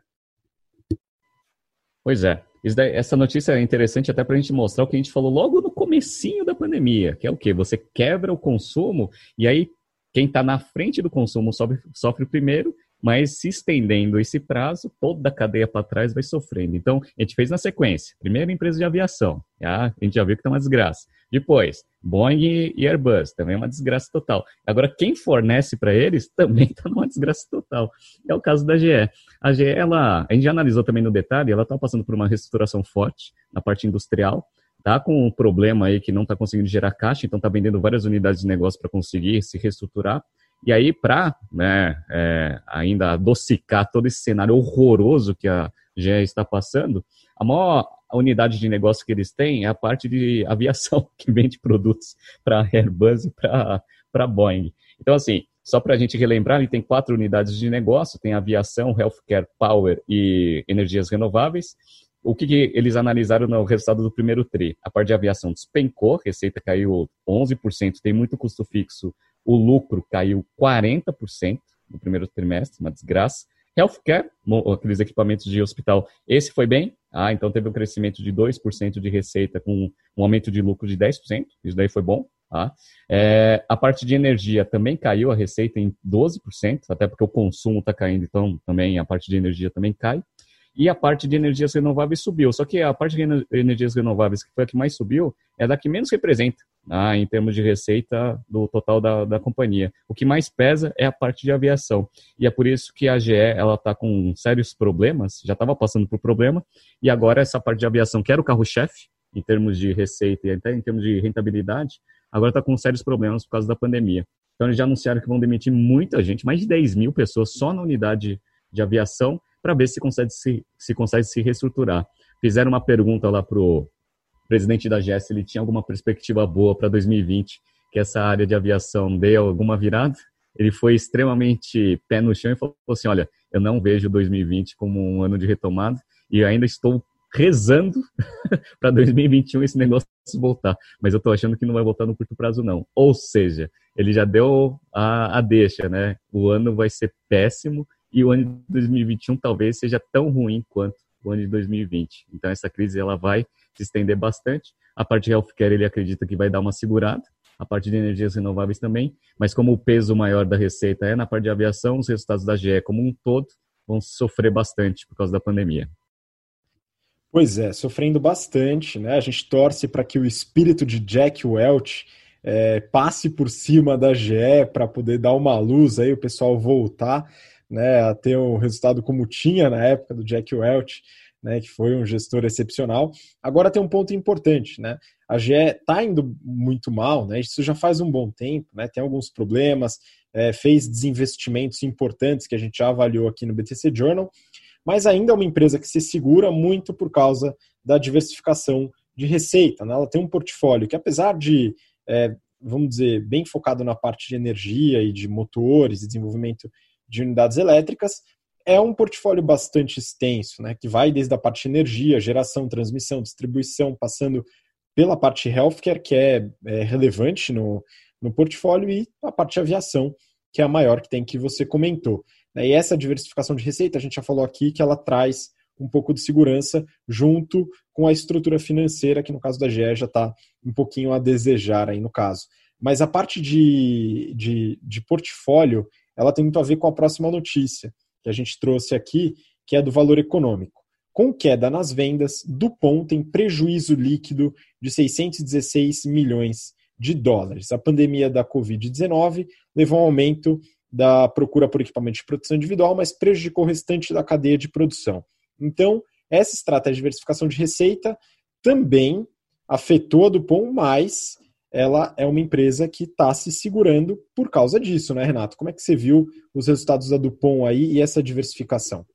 Pois é, daí, essa notícia é interessante até para a gente mostrar o que a gente falou logo no comecinho da pandemia, que é o quê? Você quebra o consumo e aí quem está na frente do consumo sofre, sofre primeiro mas se estendendo esse prazo, toda a cadeia para trás vai sofrendo. Então, a gente fez na sequência. Primeiro, empresa de aviação. Já, a gente já viu que está uma desgraça. Depois, Boeing e Airbus, também é uma desgraça total. Agora, quem fornece para eles também está numa desgraça total. É o caso da GE. A GE, ela, a gente já analisou também no detalhe, ela está passando por uma reestruturação forte na parte industrial, tá com um problema aí que não está conseguindo gerar caixa, então está vendendo várias unidades de negócio para conseguir se reestruturar. E aí, para né, é, ainda adocicar todo esse cenário horroroso que a GE está passando, a maior unidade de negócio que eles têm é a parte de aviação, que vende produtos para Airbus e para Boeing. Então, assim, só para a gente relembrar, ele tem quatro unidades de negócio, tem aviação, healthcare, power e energias renováveis. O que, que, eles analisaram no resultado do primeiro TRI? A parte de aviação despencou, receita caiu 11%, tem muito custo fixo o lucro caiu 40% no primeiro trimestre, uma desgraça. Healthcare, aqueles equipamentos de hospital, esse foi bem. Ah, então teve um crescimento de 2% de receita com um aumento de lucro de 10%. Isso daí foi bom. Tá? É, a parte de energia também caiu a receita em 12%, até porque o consumo está caindo, então também a parte de energia também cai. E a parte de energias renováveis subiu. Só que a parte de energias renováveis, que foi a que mais subiu, é a que menos representa ah, em termos de receita do total da, da companhia. O que mais pesa é a parte de aviação. E é por isso que a GE está com sérios problemas, já estava passando por problema, e agora essa parte de aviação, que era o carro-chefe, em termos de receita e até em termos de rentabilidade, agora está com sérios problemas por causa da pandemia. Então eles já anunciaram que vão demitir muita gente, mais de 10 mil pessoas só na unidade de aviação, para ver se consegue se, se consegue se reestruturar. Fizeram uma pergunta lá pro presidente da GES, ele tinha alguma perspectiva boa para 2020, que essa área de aviação dê alguma virada. Ele foi extremamente pé no chão e falou assim: Olha, eu não vejo 2020 como um ano de retomada e ainda estou rezando para 2021 esse negócio voltar. Mas eu estou achando que não vai voltar no curto prazo, não. Ou seja, ele já deu a, a deixa, né? O ano vai ser péssimo e o ano de 2021 talvez seja tão ruim quanto o ano de 2020. Então essa crise ela vai se estender bastante. A parte de healthcare ele acredita que vai dar uma segurada, a parte de energias renováveis também, mas como o peso maior da receita é na parte de aviação, os resultados da GE como um todo vão sofrer bastante por causa da pandemia. Pois é, sofrendo bastante, né? A gente torce para que o espírito de Jack Welch é, passe por cima da GE para poder dar uma luz aí, o pessoal voltar né, a ter um resultado como tinha na época do Jack Welch né, que foi um gestor excepcional. Agora tem um ponto importante, né? A GE está indo muito mal, né? Isso já faz um bom tempo, né? Tem alguns problemas, é, fez desinvestimentos importantes que a gente já avaliou aqui no BTC Journal, mas ainda é uma empresa que se segura muito por causa da diversificação de receita. Né? Ela tem um portfólio que, apesar de, é, vamos dizer, bem focado na parte de energia e de motores e desenvolvimento de unidades elétricas, é um portfólio bastante extenso, né, que vai desde a parte de energia, geração, transmissão, distribuição, passando pela parte healthcare, que é, é relevante no, no portfólio, e a parte de aviação, que é a maior que tem que você comentou. E essa diversificação de receita, a gente já falou aqui que ela traz um pouco de segurança junto com a estrutura financeira, que no caso da GE já está um pouquinho a desejar aí no caso. Mas a parte de, de, de portfólio, ela tem muito a ver com a próxima notícia, que a gente trouxe aqui, que é do valor econômico. Com queda nas vendas, Dupont tem prejuízo líquido de 616 milhões de dólares. A pandemia da Covid-19 levou a um aumento da procura por equipamento de produção individual, mas prejudicou o restante da cadeia de produção. Então, essa estratégia de diversificação de receita também afetou a Dupont, mas ela é uma empresa que está se segurando por causa disso, né, Renato? Como é que você viu os resultados da Dupont aí e essa diversificação?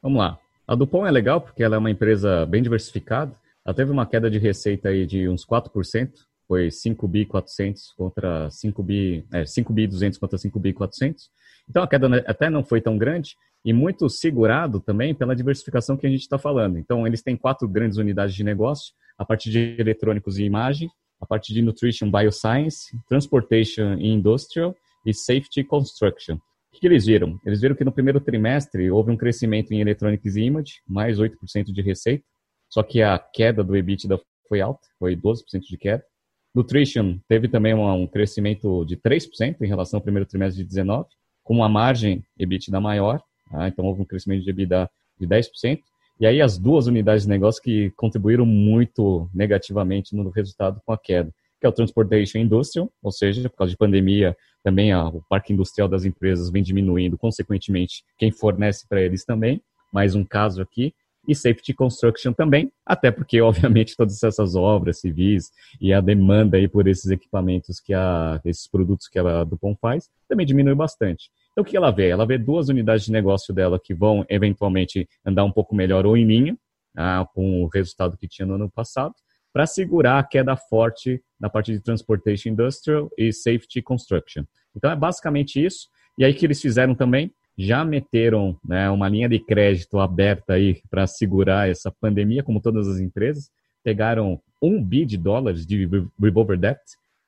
Vamos lá. A Dupont é legal porque ela é uma empresa bem diversificada. Ela teve uma queda de receita aí de uns 4%, foi 5 bi 400 contra 5 bi, é, 5 bi 200 contra 5 bi 400. Então a queda até não foi tão grande e muito segurado também pela diversificação que a gente está falando. Então eles têm quatro grandes unidades de negócio, a parte de eletrônicos e imagem, a parte de nutrition, bioscience, transportation e industrial e safety construction. O que, eles viram? Eles viram que no primeiro trimestre houve um crescimento em eletrônicos e imagem, mais 8% de receita, só que a queda do EBITDA foi alta, foi 12% de queda. Nutrition teve também um crescimento de 3% em relação ao primeiro trimestre de 19, com uma margem EBITDA maior, tá? então houve um crescimento de EBITDA de 10%. E aí as duas unidades de negócio que contribuíram muito negativamente no resultado com a queda, que é o Transportation Industrial, ou seja, por causa de pandemia, também o parque industrial das empresas vem diminuindo, consequentemente, quem fornece para eles também, mais um caso aqui e Safety Construction também, até porque, obviamente, todas essas obras civis e a demanda aí por esses equipamentos que a, esses produtos que a Dupont faz, também diminui bastante. Então, o que ela vê? Ela vê duas unidades de negócio dela que vão, eventualmente, andar um pouco melhor ou em linha, ah, com o resultado que tinha no ano passado, para segurar a queda forte na parte de Transportation Industrial e Safety Construction. Então, é basicamente isso. E aí, que eles fizeram também? já meteram né, uma linha de crédito aberta aí para segurar essa pandemia, como todas as empresas. Pegaram um bi de dólares de revolver debt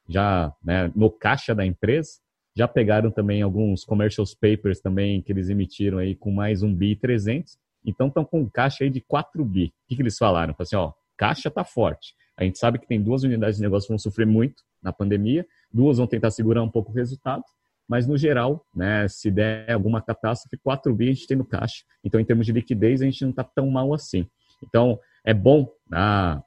já né, no caixa da empresa. Já pegaram também alguns commercial papers também que eles emitiram aí com mais um bi 300. Então estão com caixa aí de 4 bi. O que, que eles falaram? Falaram assim, ó, caixa tá forte. A gente sabe que tem duas unidades de negócio que vão sofrer muito na pandemia, duas vão tentar segurar um pouco o resultado, mas no geral, né, se der alguma catástrofe, 4 bi a gente tem no caixa. Então, em termos de liquidez, a gente não está tão mal assim. Então, é bom a,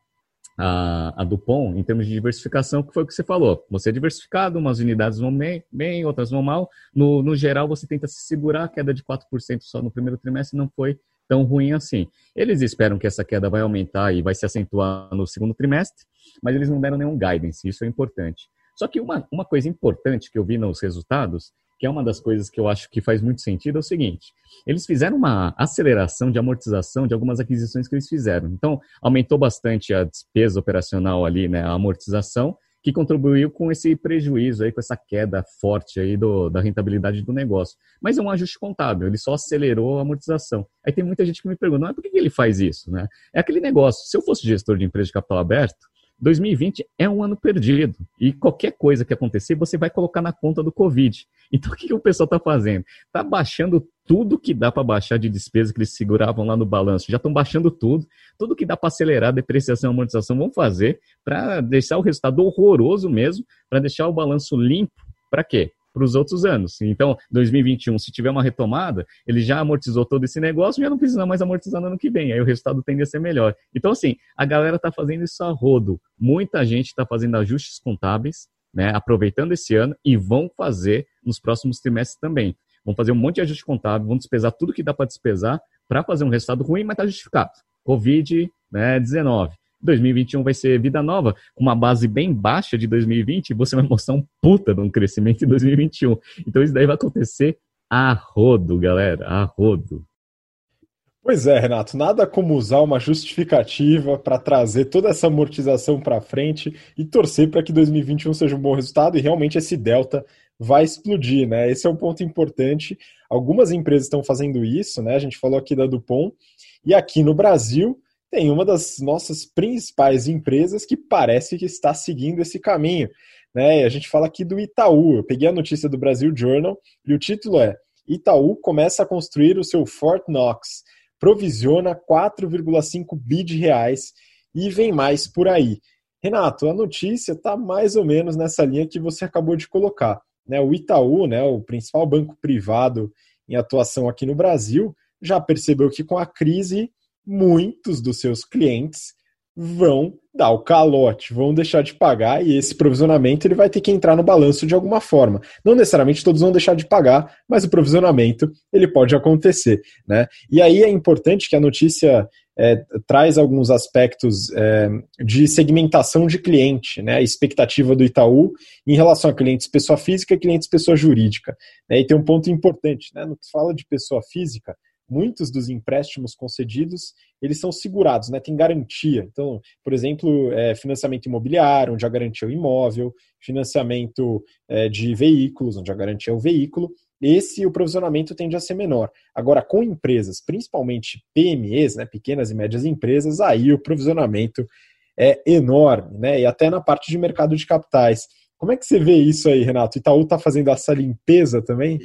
a, a, Dupont, em termos de diversificação, que foi o que você falou. Você é diversificado, umas unidades vão bem, bem outras vão mal. No, no geral, você tenta se segurar, a queda de 4% só no primeiro trimestre não foi tão ruim assim. Eles esperam que essa queda vai aumentar e vai se acentuar no segundo trimestre, mas eles não deram nenhum guidance, isso é importante. Só que uma, uma coisa importante que eu vi nos resultados, que é uma das coisas que eu acho que faz muito sentido, é o seguinte: eles fizeram uma aceleração de amortização de algumas aquisições que eles fizeram. Então, aumentou bastante a despesa operacional ali, né, a amortização, que contribuiu com esse prejuízo aí, com essa queda forte aí do, da rentabilidade do negócio. Mas é um ajuste contábil, ele só acelerou a amortização. Aí tem muita gente que me pergunta, mas por que ele faz isso? Né? É aquele negócio, se eu fosse gestor de empresa de capital aberto, 2020 é um ano perdido. E qualquer coisa que acontecer, você vai colocar na conta do Covid. Então, o que, que o pessoal está fazendo? Está baixando tudo que dá para baixar de despesa que eles seguravam lá no balanço. Já estão baixando tudo. Tudo que dá para acelerar a depreciação e amortização vão fazer para deixar o resultado horroroso mesmo, para deixar o balanço limpo. Para quê? Para os outros anos. Então, 2021, se tiver uma retomada, ele já amortizou todo esse negócio, já não precisa mais amortizar no ano que vem. Aí o resultado tende a ser melhor. Então, assim, a galera está fazendo isso a rodo. Muita gente está fazendo ajustes contábeis, né, aproveitando esse ano e vão fazer nos próximos trimestres também. Vão fazer um monte de ajuste contábil, vão despesar tudo que dá para despesar para fazer um resultado ruim, mas está justificado. Covid-19. Né, 2021 vai ser vida nova, uma base bem baixa de 2020, você vai mostrar um puta de um crescimento em 2021. Então isso daí vai acontecer a rodo, galera, a rodo. Pois é, Renato, nada como usar uma justificativa para trazer toda essa amortização para frente e torcer para que 2021 seja um bom resultado e realmente esse delta vai explodir, né? Esse é um ponto importante. Algumas empresas estão fazendo isso, né? A gente falou aqui da Dupont e aqui no Brasil tem uma das nossas principais empresas que parece que está seguindo esse caminho. Né? A gente fala aqui do Itaú. Eu peguei a notícia do Brasil Journal e o título é Itaú começa a construir o seu Fort Knox, provisiona 4,5 bi de reais e vem mais por aí. Renato, a notícia está mais ou menos nessa linha que você acabou de colocar. Né? O Itaú, né, o principal banco privado em atuação aqui no Brasil, já percebeu que com a crise muitos dos seus clientes vão dar o calote, vão deixar de pagar e esse provisionamento ele vai ter que entrar no balanço de alguma forma. Não necessariamente todos vão deixar de pagar, mas o provisionamento ele pode acontecer, né? E aí é importante que a notícia é, traz alguns aspectos é, de segmentação de cliente, né? A expectativa do Itaú em relação a clientes pessoa física e clientes pessoa jurídica. Né? E tem um ponto importante, né? No que se fala de pessoa física, muitos dos empréstimos concedidos eles são segurados, né? Tem garantia. Então, por exemplo, é, financiamento imobiliário, onde a garantia é o imóvel, financiamento é, de veículos, onde a garantia é o veículo. Esse o provisionamento tende a ser menor. Agora, com empresas, principalmente PMEs, né, pequenas e médias empresas, aí o provisionamento é enorme, né? E até na parte de mercado de capitais. Como é que você vê isso aí, Renato? Itaú está fazendo essa limpeza também?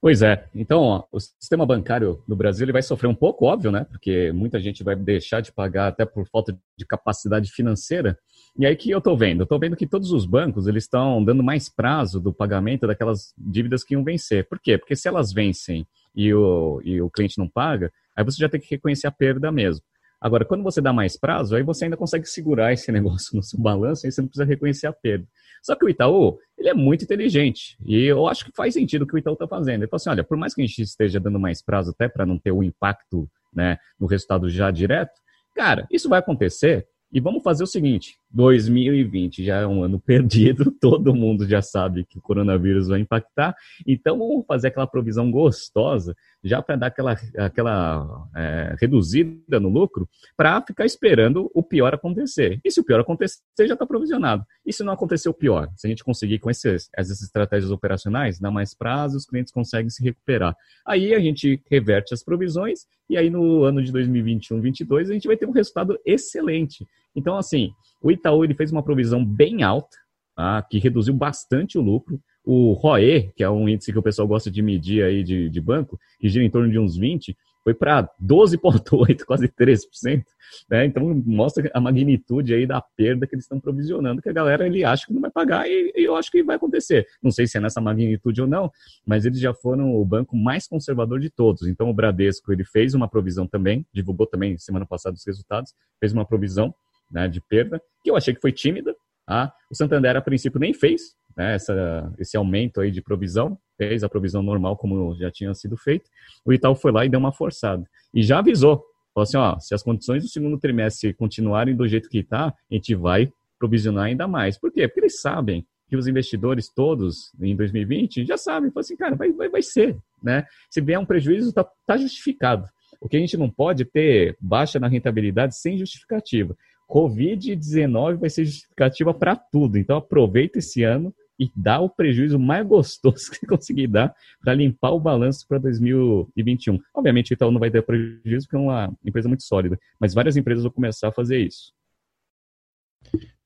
Pois é. Então, ó, o sistema bancário no Brasil ele vai sofrer um pouco, óbvio, né? Porque muita gente vai deixar de pagar até por falta de capacidade financeira. E aí que eu estou vendo? Estou vendo que todos os bancos eles estão dando mais prazo do pagamento daquelas dívidas que iam vencer. Por quê? Porque se elas vencem e o, e o cliente não paga, aí você já tem que reconhecer a perda mesmo. Agora, quando você dá mais prazo, aí você ainda consegue segurar esse negócio no seu balanço e você não precisa reconhecer a perda. Só que o Itaú, ele é muito inteligente e eu acho que faz sentido o que o Itaú está fazendo. Ele fala assim, olha, por mais que a gente esteja dando mais prazo até para não ter o impacto né, no resultado já direto, cara, isso vai acontecer e vamos fazer o seguinte: 2020 já é um ano perdido, todo mundo já sabe que o coronavírus vai impactar, então vamos fazer aquela provisão gostosa, já para dar aquela, aquela é, reduzida no lucro, para ficar esperando o pior acontecer. E se o pior acontecer, já está provisionado. E se não acontecer o pior? Se a gente conseguir com esses, essas estratégias operacionais, dar mais prazo, os clientes conseguem se recuperar. Aí a gente reverte as provisões e aí no ano de 2021, 2022, a gente vai ter um resultado excelente. Então, assim, o Itaú ele fez uma provisão bem alta, tá? que reduziu bastante o lucro. O ROE, que é um índice que o pessoal gosta de medir aí de, de banco, que gira em torno de uns 20, foi para 12,8%, quase 13%. Né? Então, mostra a magnitude aí da perda que eles estão provisionando, que a galera ele acha que não vai pagar e, e, eu acho que vai acontecer. Não sei se é nessa magnitude ou não, mas eles já foram o banco mais conservador de todos. Então, o Bradesco ele fez uma provisão também, divulgou também semana passada os resultados, fez uma provisão né, de perda, que eu achei que foi tímida. Tá? O Santander, a princípio, nem fez né, essa, esse aumento aí de provisão, fez a provisão normal como já tinha sido feito. O Itaú foi lá e deu uma forçada. E já avisou, falou assim, ó, se as condições do segundo trimestre continuarem do jeito que está, a gente vai provisionar ainda mais. Por quê? Porque eles sabem que os investidores todos em 2020 já sabem, falam assim, cara, vai, vai, vai ser, né? Se vier um prejuízo, está tá justificado. O que a gente não pode é ter baixa na rentabilidade sem justificativa. Covid-19 vai ser justificativa para tudo. Então aproveita esse ano e dá o prejuízo mais gostoso que conseguir dar para limpar o balanço para 2021. Obviamente, o Itaú não vai ter prejuízo porque é uma empresa muito sólida, mas várias empresas vão começar a fazer isso.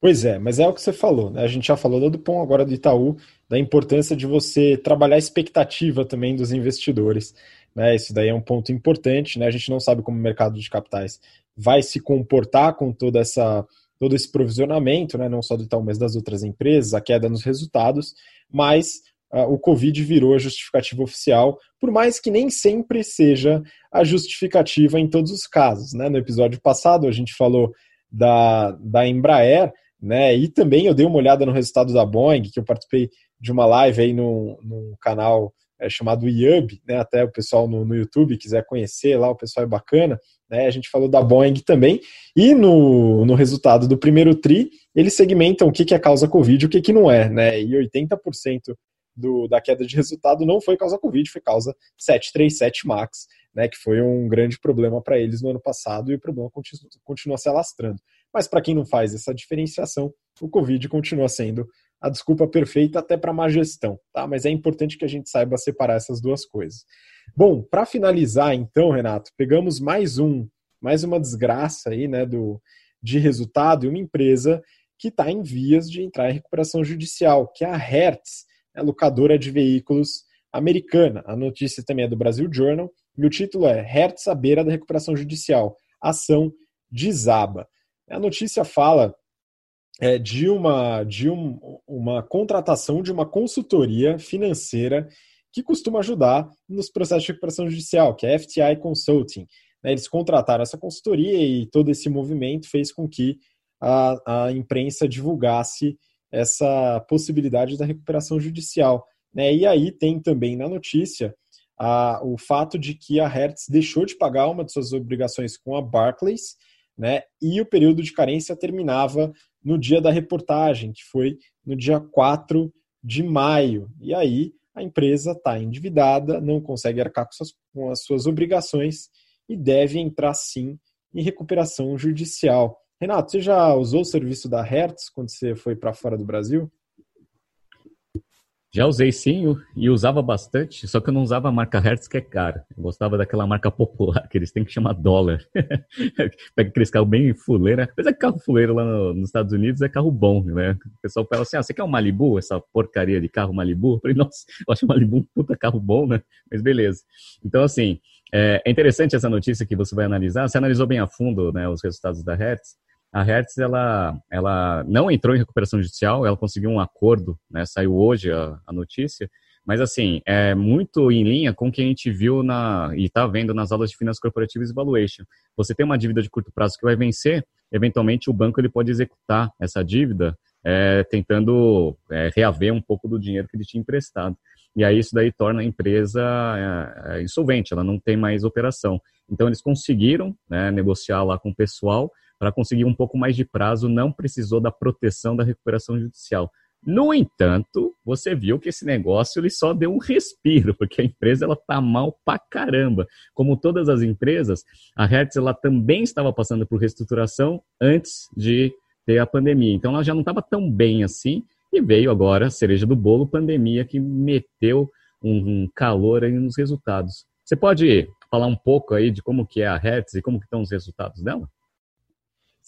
Pois é, mas é o que você falou, né? A gente já falou do pão agora do Itaú, da importância de você trabalhar a expectativa também dos investidores. Né? Isso daí é um ponto importante, né? A gente não sabe como o mercado de capitais vai se comportar com toda essa todo esse provisionamento, né, não só do Itaú, mas das outras empresas, a queda nos resultados, mas uh, o Covid virou a justificativa oficial, por mais que nem sempre seja a justificativa em todos os casos. Né? No episódio passado, a gente falou da, da Embraer, né, e também eu dei uma olhada no resultado da Boeing, que eu participei de uma live aí no, no canal é, chamado IUB, né? Até o pessoal no, no YouTube quiser conhecer lá, o pessoal é bacana. Né? A gente falou da Boeing também. E no, no resultado do primeiro TRI, eles segmentam o que, que é causa Covid e o que, que não é, né? E 80% do, da queda de resultado não foi causa Covid, foi causa 737 MAX, né? Que foi um grande problema para eles no ano passado e o problema continua, continua se alastrando. Mas para quem não faz essa diferenciação, o Covid continua sendo a desculpa perfeita até para má gestão, tá? Mas é importante que a gente saiba separar essas duas coisas. Bom, para finalizar, então, Renato, pegamos mais um, mais uma desgraça aí, né, do, de resultado e uma empresa que está em vias de entrar em recuperação judicial, que é a Hertz, a locadora de veículos americana. A notícia também é do Brasil Journal e o título é Hertz à beira da recuperação judicial, ação desaba. A notícia fala é, de, uma, de um, uma contratação de uma consultoria financeira que costuma ajudar nos processos de recuperação judicial, que é a FTI Consulting. Né? Eles contrataram essa consultoria e todo esse movimento fez com que a, a imprensa divulgasse essa possibilidade da recuperação judicial. Né? E aí tem também na notícia a, o fato de que a Hertz deixou de pagar uma de suas obrigações com a Barclays, né? E o período de carência terminava no dia da reportagem, que foi no dia 4 de maio. E aí a empresa está endividada, não consegue arcar com, suas, com as suas obrigações e deve entrar sim em recuperação judicial. Renato, você já usou o serviço da Hertz quando você foi para fora do Brasil? Já usei sim e usava bastante, só que eu não usava a marca Hertz, que é cara. Eu gostava daquela marca popular, que eles têm que chamar dólar. Pega aqueles carros bem fuleira. Apesar que carro fuleiro lá no, nos Estados Unidos é carro bom, né? O pessoal fala assim: ah, você quer um Malibu, essa porcaria de carro Malibu? Eu falei, nossa, eu acho o Malibu um puta carro bom, né? Mas beleza. Então, assim, é, é interessante essa notícia que você vai analisar. Você analisou bem a fundo né, os resultados da Hertz a Hertz ela, ela não entrou em recuperação judicial, ela conseguiu um acordo, né, saiu hoje a, a notícia, mas assim, é muito em linha com o que a gente viu na, e está vendo nas aulas de Finanças Corporativas e Valuation. Você tem uma dívida de curto prazo que vai vencer, eventualmente o banco ele pode executar essa dívida, é, tentando é, reaver um pouco do dinheiro que ele tinha emprestado. E aí isso daí torna a empresa é, é insolvente, ela não tem mais operação. Então eles conseguiram né, negociar lá com o pessoal, para conseguir um pouco mais de prazo, não precisou da proteção da recuperação judicial. No entanto, você viu que esse negócio ele só deu um respiro, porque a empresa ela tá mal pra caramba. Como todas as empresas, a Hertz ela também estava passando por reestruturação antes de ter a pandemia. Então ela já não estava tão bem assim e veio agora a cereja do bolo, pandemia que meteu um, calor aí nos resultados. Você pode falar um pouco aí de como que é a Hertz e como que estão os resultados dela?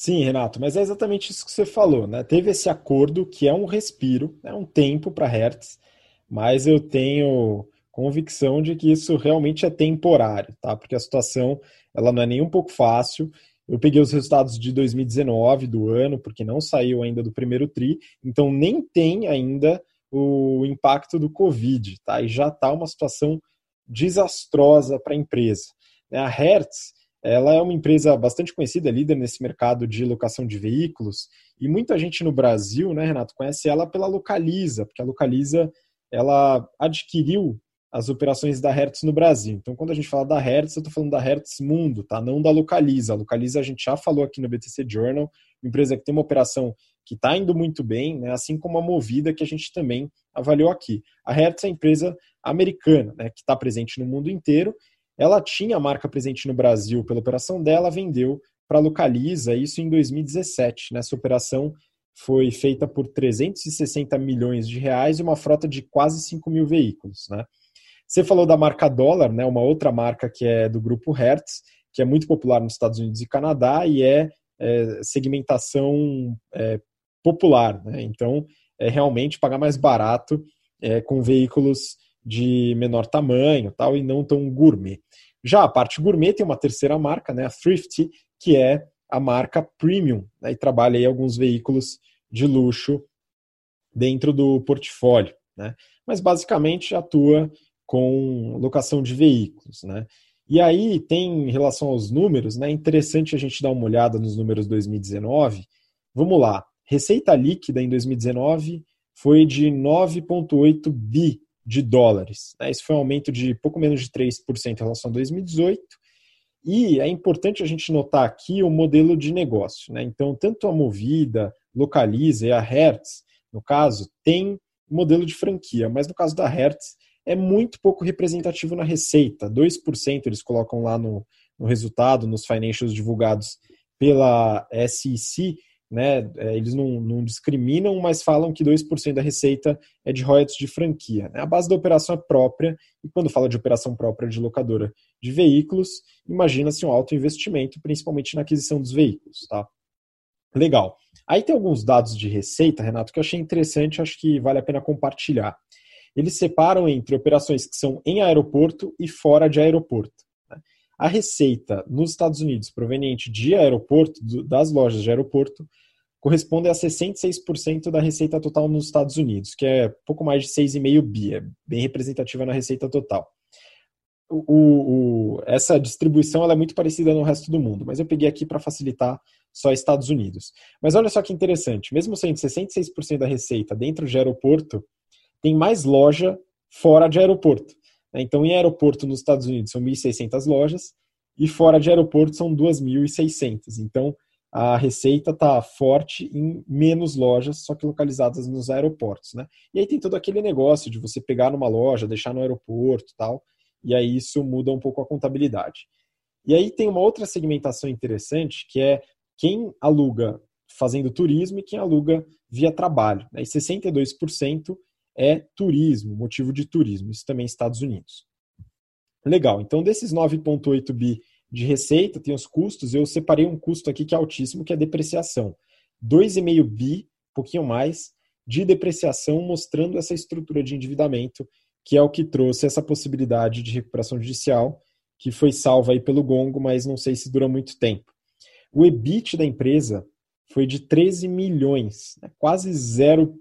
Sim, Renato, mas é exatamente isso que você falou, né? Teve esse acordo que é um respiro, é um tempo para Hertz, mas eu tenho convicção de que isso realmente é temporário, tá? Porque a situação ela não é nem um pouco fácil. Eu peguei os resultados de 2019 do ano, porque não saiu ainda do primeiro tri, então nem tem ainda o impacto do Covid, tá? E já está uma situação desastrosa para a empresa. A Hertz ela é uma empresa bastante conhecida, líder nesse mercado de locação de veículos, e muita gente no Brasil, né, Renato, conhece ela pela Localiza, porque a Localiza ela adquiriu as operações da Hertz no Brasil. Então, quando a gente fala da Hertz, eu estou falando da Hertz Mundo, tá? Não da Localiza. A Localiza a gente já falou aqui no BTC Journal, empresa que tem uma operação que está indo muito bem, né? assim como a Movida, que a gente também avaliou aqui. A Hertz é a empresa americana, né? que está presente no mundo inteiro ela tinha a marca presente no Brasil pela operação dela, vendeu para a Localiza, isso em 2017. Nessa operação foi feita por 360 milhões de reais e uma frota de quase 5 mil veículos. Né? Você falou da marca dólar, né? uma outra marca que é do grupo Hertz, que é muito popular nos Estados Unidos e Canadá e é, é segmentação é, popular. Né? Então, é realmente pagar mais barato é, com veículos de menor tamanho tal, e não tão gourmet. Já a parte gourmet tem uma terceira marca, né, a Thrifty, que é a marca premium, né, e trabalha aí alguns veículos de luxo dentro do portfólio. Né, mas basicamente atua com locação de veículos. Né. E aí tem, em relação aos números, né, interessante a gente dar uma olhada nos números 2019. Vamos lá, receita líquida em 2019 foi de 9,8 bi de dólares. Né? Isso foi um aumento de pouco menos de 3% em relação a 2018. E é importante a gente notar aqui o modelo de negócio. Né? Então, tanto a Movida, Localiza e a Hertz, no caso, tem modelo de franquia, mas no caso da Hertz é muito pouco representativo na receita. 2% eles colocam lá no, no resultado, nos financials divulgados pela SEC, né? É, eles não, não, discriminam, mas falam que 2% da receita é de royalties de franquia. Né? A base da operação é própria, e quando fala de operação própria de locadora de veículos, imagina-se um alto investimento, principalmente na aquisição dos veículos. Tá? Legal. Aí tem alguns dados de receita, Renato, que eu achei interessante, acho que vale a pena compartilhar. Eles separam entre operações que são em aeroporto e fora de aeroporto. Né? A receita nos Estados Unidos proveniente de aeroporto, das lojas de aeroporto, corresponde a 66% da receita total nos Estados Unidos, que é pouco mais de 6,5 bi, é bem representativa na receita total. o, o, essa distribuição é muito parecida no resto do mundo, mas eu peguei aqui para facilitar só Estados Unidos. Mas olha só que interessante, mesmo sendo 66% da receita dentro de aeroporto, tem mais loja fora de aeroporto. Né? Então, em aeroporto nos Estados Unidos são 1.600 lojas e fora de aeroporto são 2.600. Então, a receita está forte em menos lojas, só que localizadas nos aeroportos, né? E aí tem todo aquele negócio de você pegar numa loja, deixar no aeroporto tal, e aí isso muda um pouco a contabilidade. E aí tem uma outra segmentação interessante, que é quem aluga fazendo turismo e quem aluga via trabalho. Né? E 62% é turismo, motivo de turismo, isso também é Estados Unidos. Legal, então desses 9,8 bi de receita, tem os custos, eu separei um custo aqui que é altíssimo, que é depreciação. 2,5 bi, pouquinho mais, de depreciação, mostrando essa estrutura de endividamento, que é o que trouxe essa possibilidade de recuperação judicial, que foi salva aí pelo gongo, mas não sei se dura muito tempo. O EBIT da empresa foi de 13 milhões, né? quase 0%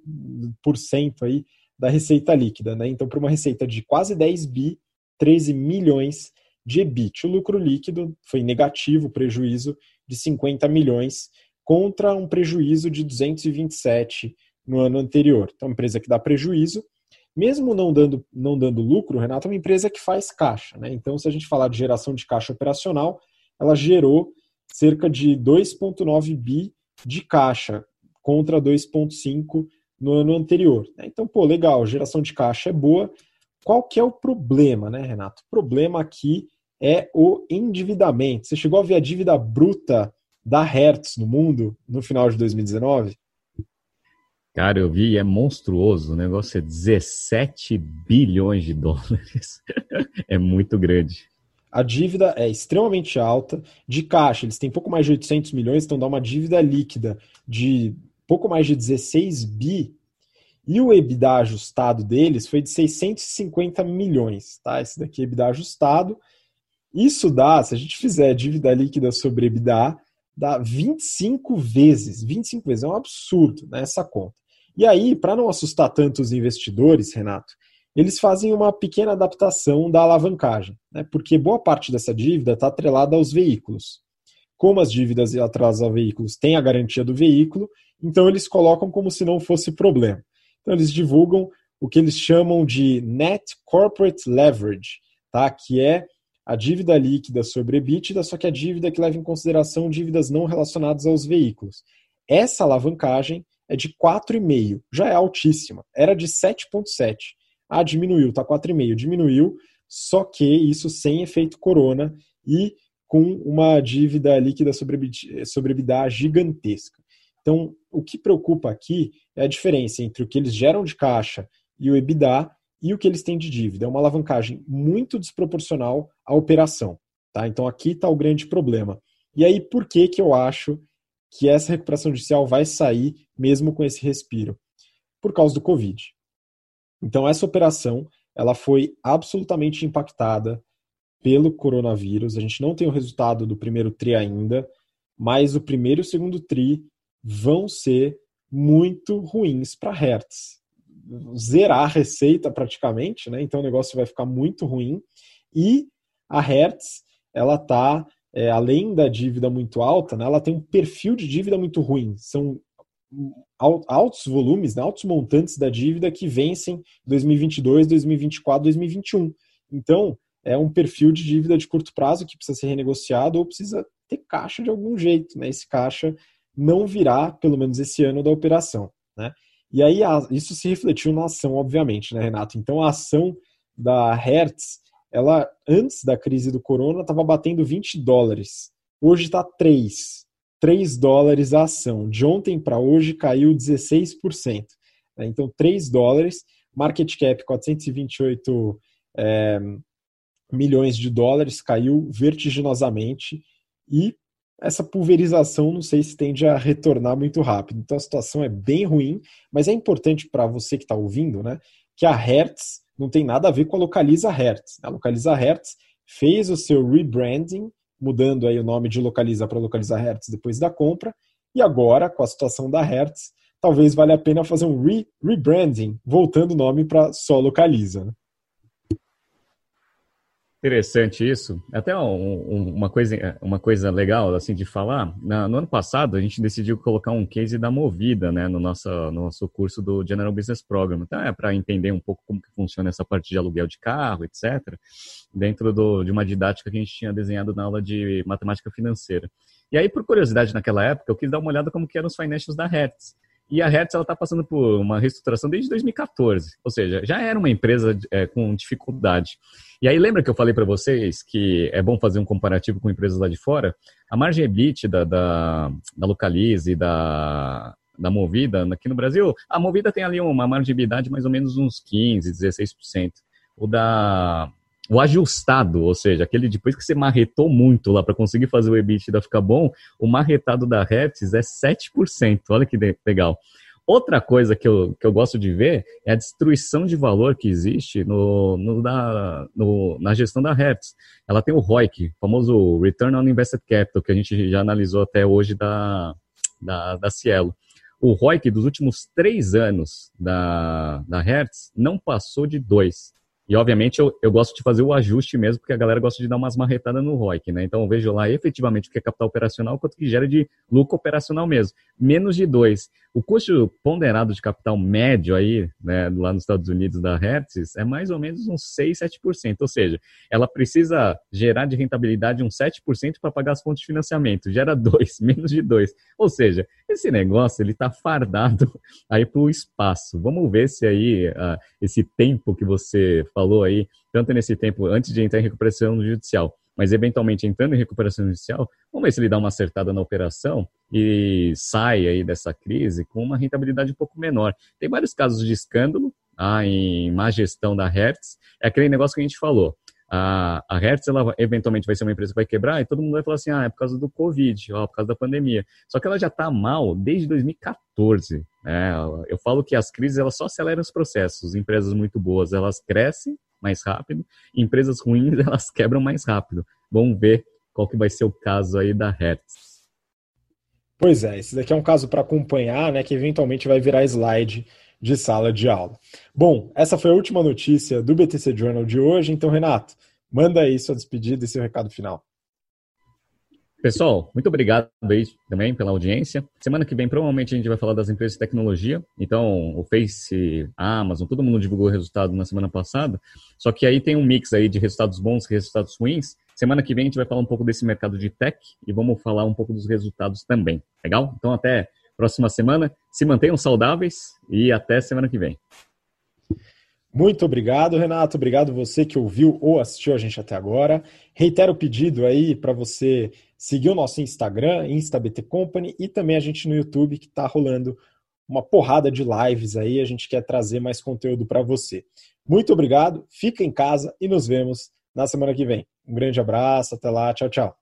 aí da receita líquida. Né? Então, para uma receita de quase 10 bi, 13 milhões de EBIT. O lucro líquido foi negativo, prejuízo de 50 milhões, contra um prejuízo de 227 no ano anterior. Então, uma empresa que dá prejuízo, mesmo não dando, não dando lucro, Renato, é uma empresa que faz caixa. Né? Então, se a gente falar de geração de caixa operacional, ela gerou cerca de 2,9 bi de caixa contra 2,5 no ano anterior. Né? Então, pô, legal, geração de caixa é boa, qual que é o problema, né, Renato? O problema aqui é o endividamento. Você chegou a ver a dívida bruta da Hertz no mundo no final de 2019? Cara, eu vi, é monstruoso. O negócio é 17 bilhões de dólares. é muito grande. A dívida é extremamente alta. De caixa, eles têm pouco mais de 800 milhões, então dá uma dívida líquida de pouco mais de 16 bi e o EBITDA ajustado deles foi de 650 milhões, tá? Esse daqui é EBITDA ajustado. Isso dá, se a gente fizer dívida líquida sobre EBITDA, dá 25 vezes. 25 vezes, é um absurdo né, essa conta. E aí, para não assustar tanto os investidores, Renato, eles fazem uma pequena adaptação da alavancagem, né, porque boa parte dessa dívida está atrelada aos veículos. Como as dívidas atreladas aos veículos têm a garantia do veículo, então eles colocam como se não fosse problema. Então, eles divulgam o que eles chamam de Net Corporate Leverage, tá? que é a dívida líquida sobre EBITDA, só que a dívida que leva em consideração dívidas não relacionadas aos veículos. Essa alavancagem é de 4,5, já é altíssima. Era de 7,7. Ah, diminuiu, está 4,5. Diminuiu, só que isso sem efeito corona e com uma dívida líquida sobre EBITDA gigantesca. Então, o que preocupa aqui é a diferença entre o que eles geram de caixa e o EBITDA e o que eles têm de dívida. É uma alavancagem muito desproporcional à operação. Tá? Então, aqui está o grande problema. E aí, por que, que eu acho que essa recuperação judicial vai sair mesmo com esse respiro? Por causa do Covid. Então, essa operação ela foi absolutamente impactada pelo coronavírus. A gente não tem o resultado do primeiro TRI ainda, mas o primeiro e o segundo TRI vão ser muito ruins para Hertz. Zerar a receita praticamente, né? Então o negócio vai ficar muito ruim. E a Hertz, ela tá, é, além da dívida muito alta, né, ela tem um perfil de dívida muito ruim. São altos volumes, né, altos montantes da dívida que vencem 2022, 2024, 2021. Então, é um perfil de dívida de curto prazo que precisa ser renegociado ou precisa ter caixa de algum jeito. Né? Esse caixa não virá, pelo menos esse ano, da operação. Né? E aí isso se refletiu na ação, obviamente, né, Renato? Então a ação da Hertz, ela antes da crise do corona estava batendo 20 dólares. Hoje está 3. 3 dólares a ação. De ontem para hoje caiu 16%. Né? Então 3 dólares, market cap 428 é, milhões de dólares, caiu vertiginosamente e essa pulverização não sei se tende a retornar muito rápido. Então a situação é bem ruim, mas é importante para você que está ouvindo, né, que a Hertz não tem nada a ver com a Localiza Hertz. A Localiza Hertz fez o seu rebranding, mudando aí o nome de Localiza para Localiza Hertz depois da compra, e agora, com a situação da Hertz, talvez valha a pena fazer um re rebranding, voltando o nome para só Localiza. Né? Interessante isso. Até um, uma, coisa, uma coisa legal assim de falar. Na, no ano passado, a gente decidiu colocar um case da Movida né, no, nosso, no nosso curso do General Business Program. Então, é para entender um pouco como que funciona essa parte de aluguel de carro, etc., dentro do, de uma didática que a gente tinha desenhado na aula de matemática financeira. E aí, por curiosidade, naquela época, eu quis dar uma olhada como que eram os financials da Hertz. E a Hertz está passando por uma reestruturação desde 2014, ou seja, já era uma empresa é, com dificuldade. E aí lembra que eu falei para vocês que é bom fazer um comparativo com empresas lá de fora? A margem EBIT da, da, da Localize da, da Movida aqui no Brasil, a Movida tem ali uma margem de mais ou menos uns 15, 16%. O da o ajustado, ou seja, aquele depois que você marretou muito lá para conseguir fazer o EBITDA ficar bom, o marretado da Hertz é 7%. Olha que legal. Outra coisa que eu, que eu gosto de ver é a destruição de valor que existe no, no, na, no, na gestão da Hertz. Ela tem o ROIC, o famoso Return on Invested Capital, que a gente já analisou até hoje da, da, da Cielo. O ROIC dos últimos três anos da, da Hertz não passou de 2. E, obviamente, eu, eu gosto de fazer o ajuste mesmo, porque a galera gosta de dar umas marretadas no ROIC, né? Então, eu vejo lá efetivamente o que é capital operacional, quanto que gera de lucro operacional mesmo. Menos de dois. O custo ponderado de capital médio aí, né, lá nos Estados Unidos da Hertz, é mais ou menos uns 6, 7%. Ou seja, ela precisa gerar de rentabilidade uns 7% para pagar as fontes de financiamento. Gera 2, menos de 2. Ou seja, esse negócio ele está fardado aí para o espaço. Vamos ver se aí uh, esse tempo que você falou aí, tanto nesse tempo antes de entrar em recuperação judicial, mas eventualmente entrando em recuperação judicial, vamos ver se ele dá uma acertada na operação e sai aí dessa crise com uma rentabilidade um pouco menor. Tem vários casos de escândalo ah, em má gestão da Hertz, é aquele negócio que a gente falou. A, a Hertz, ela eventualmente vai ser uma empresa que vai quebrar e todo mundo vai falar assim, ah, é por causa do Covid, ó, por causa da pandemia. Só que ela já está mal desde 2014. Né? Eu falo que as crises, elas só aceleram os processos. Empresas muito boas, elas crescem mais rápido. Empresas ruins, elas quebram mais rápido. Vamos ver qual que vai ser o caso aí da Hertz. Pois é, esse daqui é um caso para acompanhar, né, que eventualmente vai virar slide de sala de aula. Bom, essa foi a última notícia do BTC Journal de hoje, então, Renato, manda aí sua despedida e seu recado final. Pessoal, muito obrigado aí também pela audiência. Semana que vem, provavelmente, a gente vai falar das empresas de tecnologia. Então, o Face, a Amazon, todo mundo divulgou o resultado na semana passada. Só que aí tem um mix aí de resultados bons e resultados ruins. Semana que vem a gente vai falar um pouco desse mercado de tech e vamos falar um pouco dos resultados também. Legal? Então, até próxima semana. Se mantenham saudáveis e até semana que vem. Muito obrigado, Renato. Obrigado você que ouviu ou assistiu a gente até agora. Reitero o pedido aí para você seguir o nosso Instagram, InstaBT Company, e também a gente no YouTube, que está rolando uma porrada de lives aí. A gente quer trazer mais conteúdo para você. Muito obrigado, fica em casa e nos vemos na semana que vem. Um grande abraço, até lá, tchau, tchau.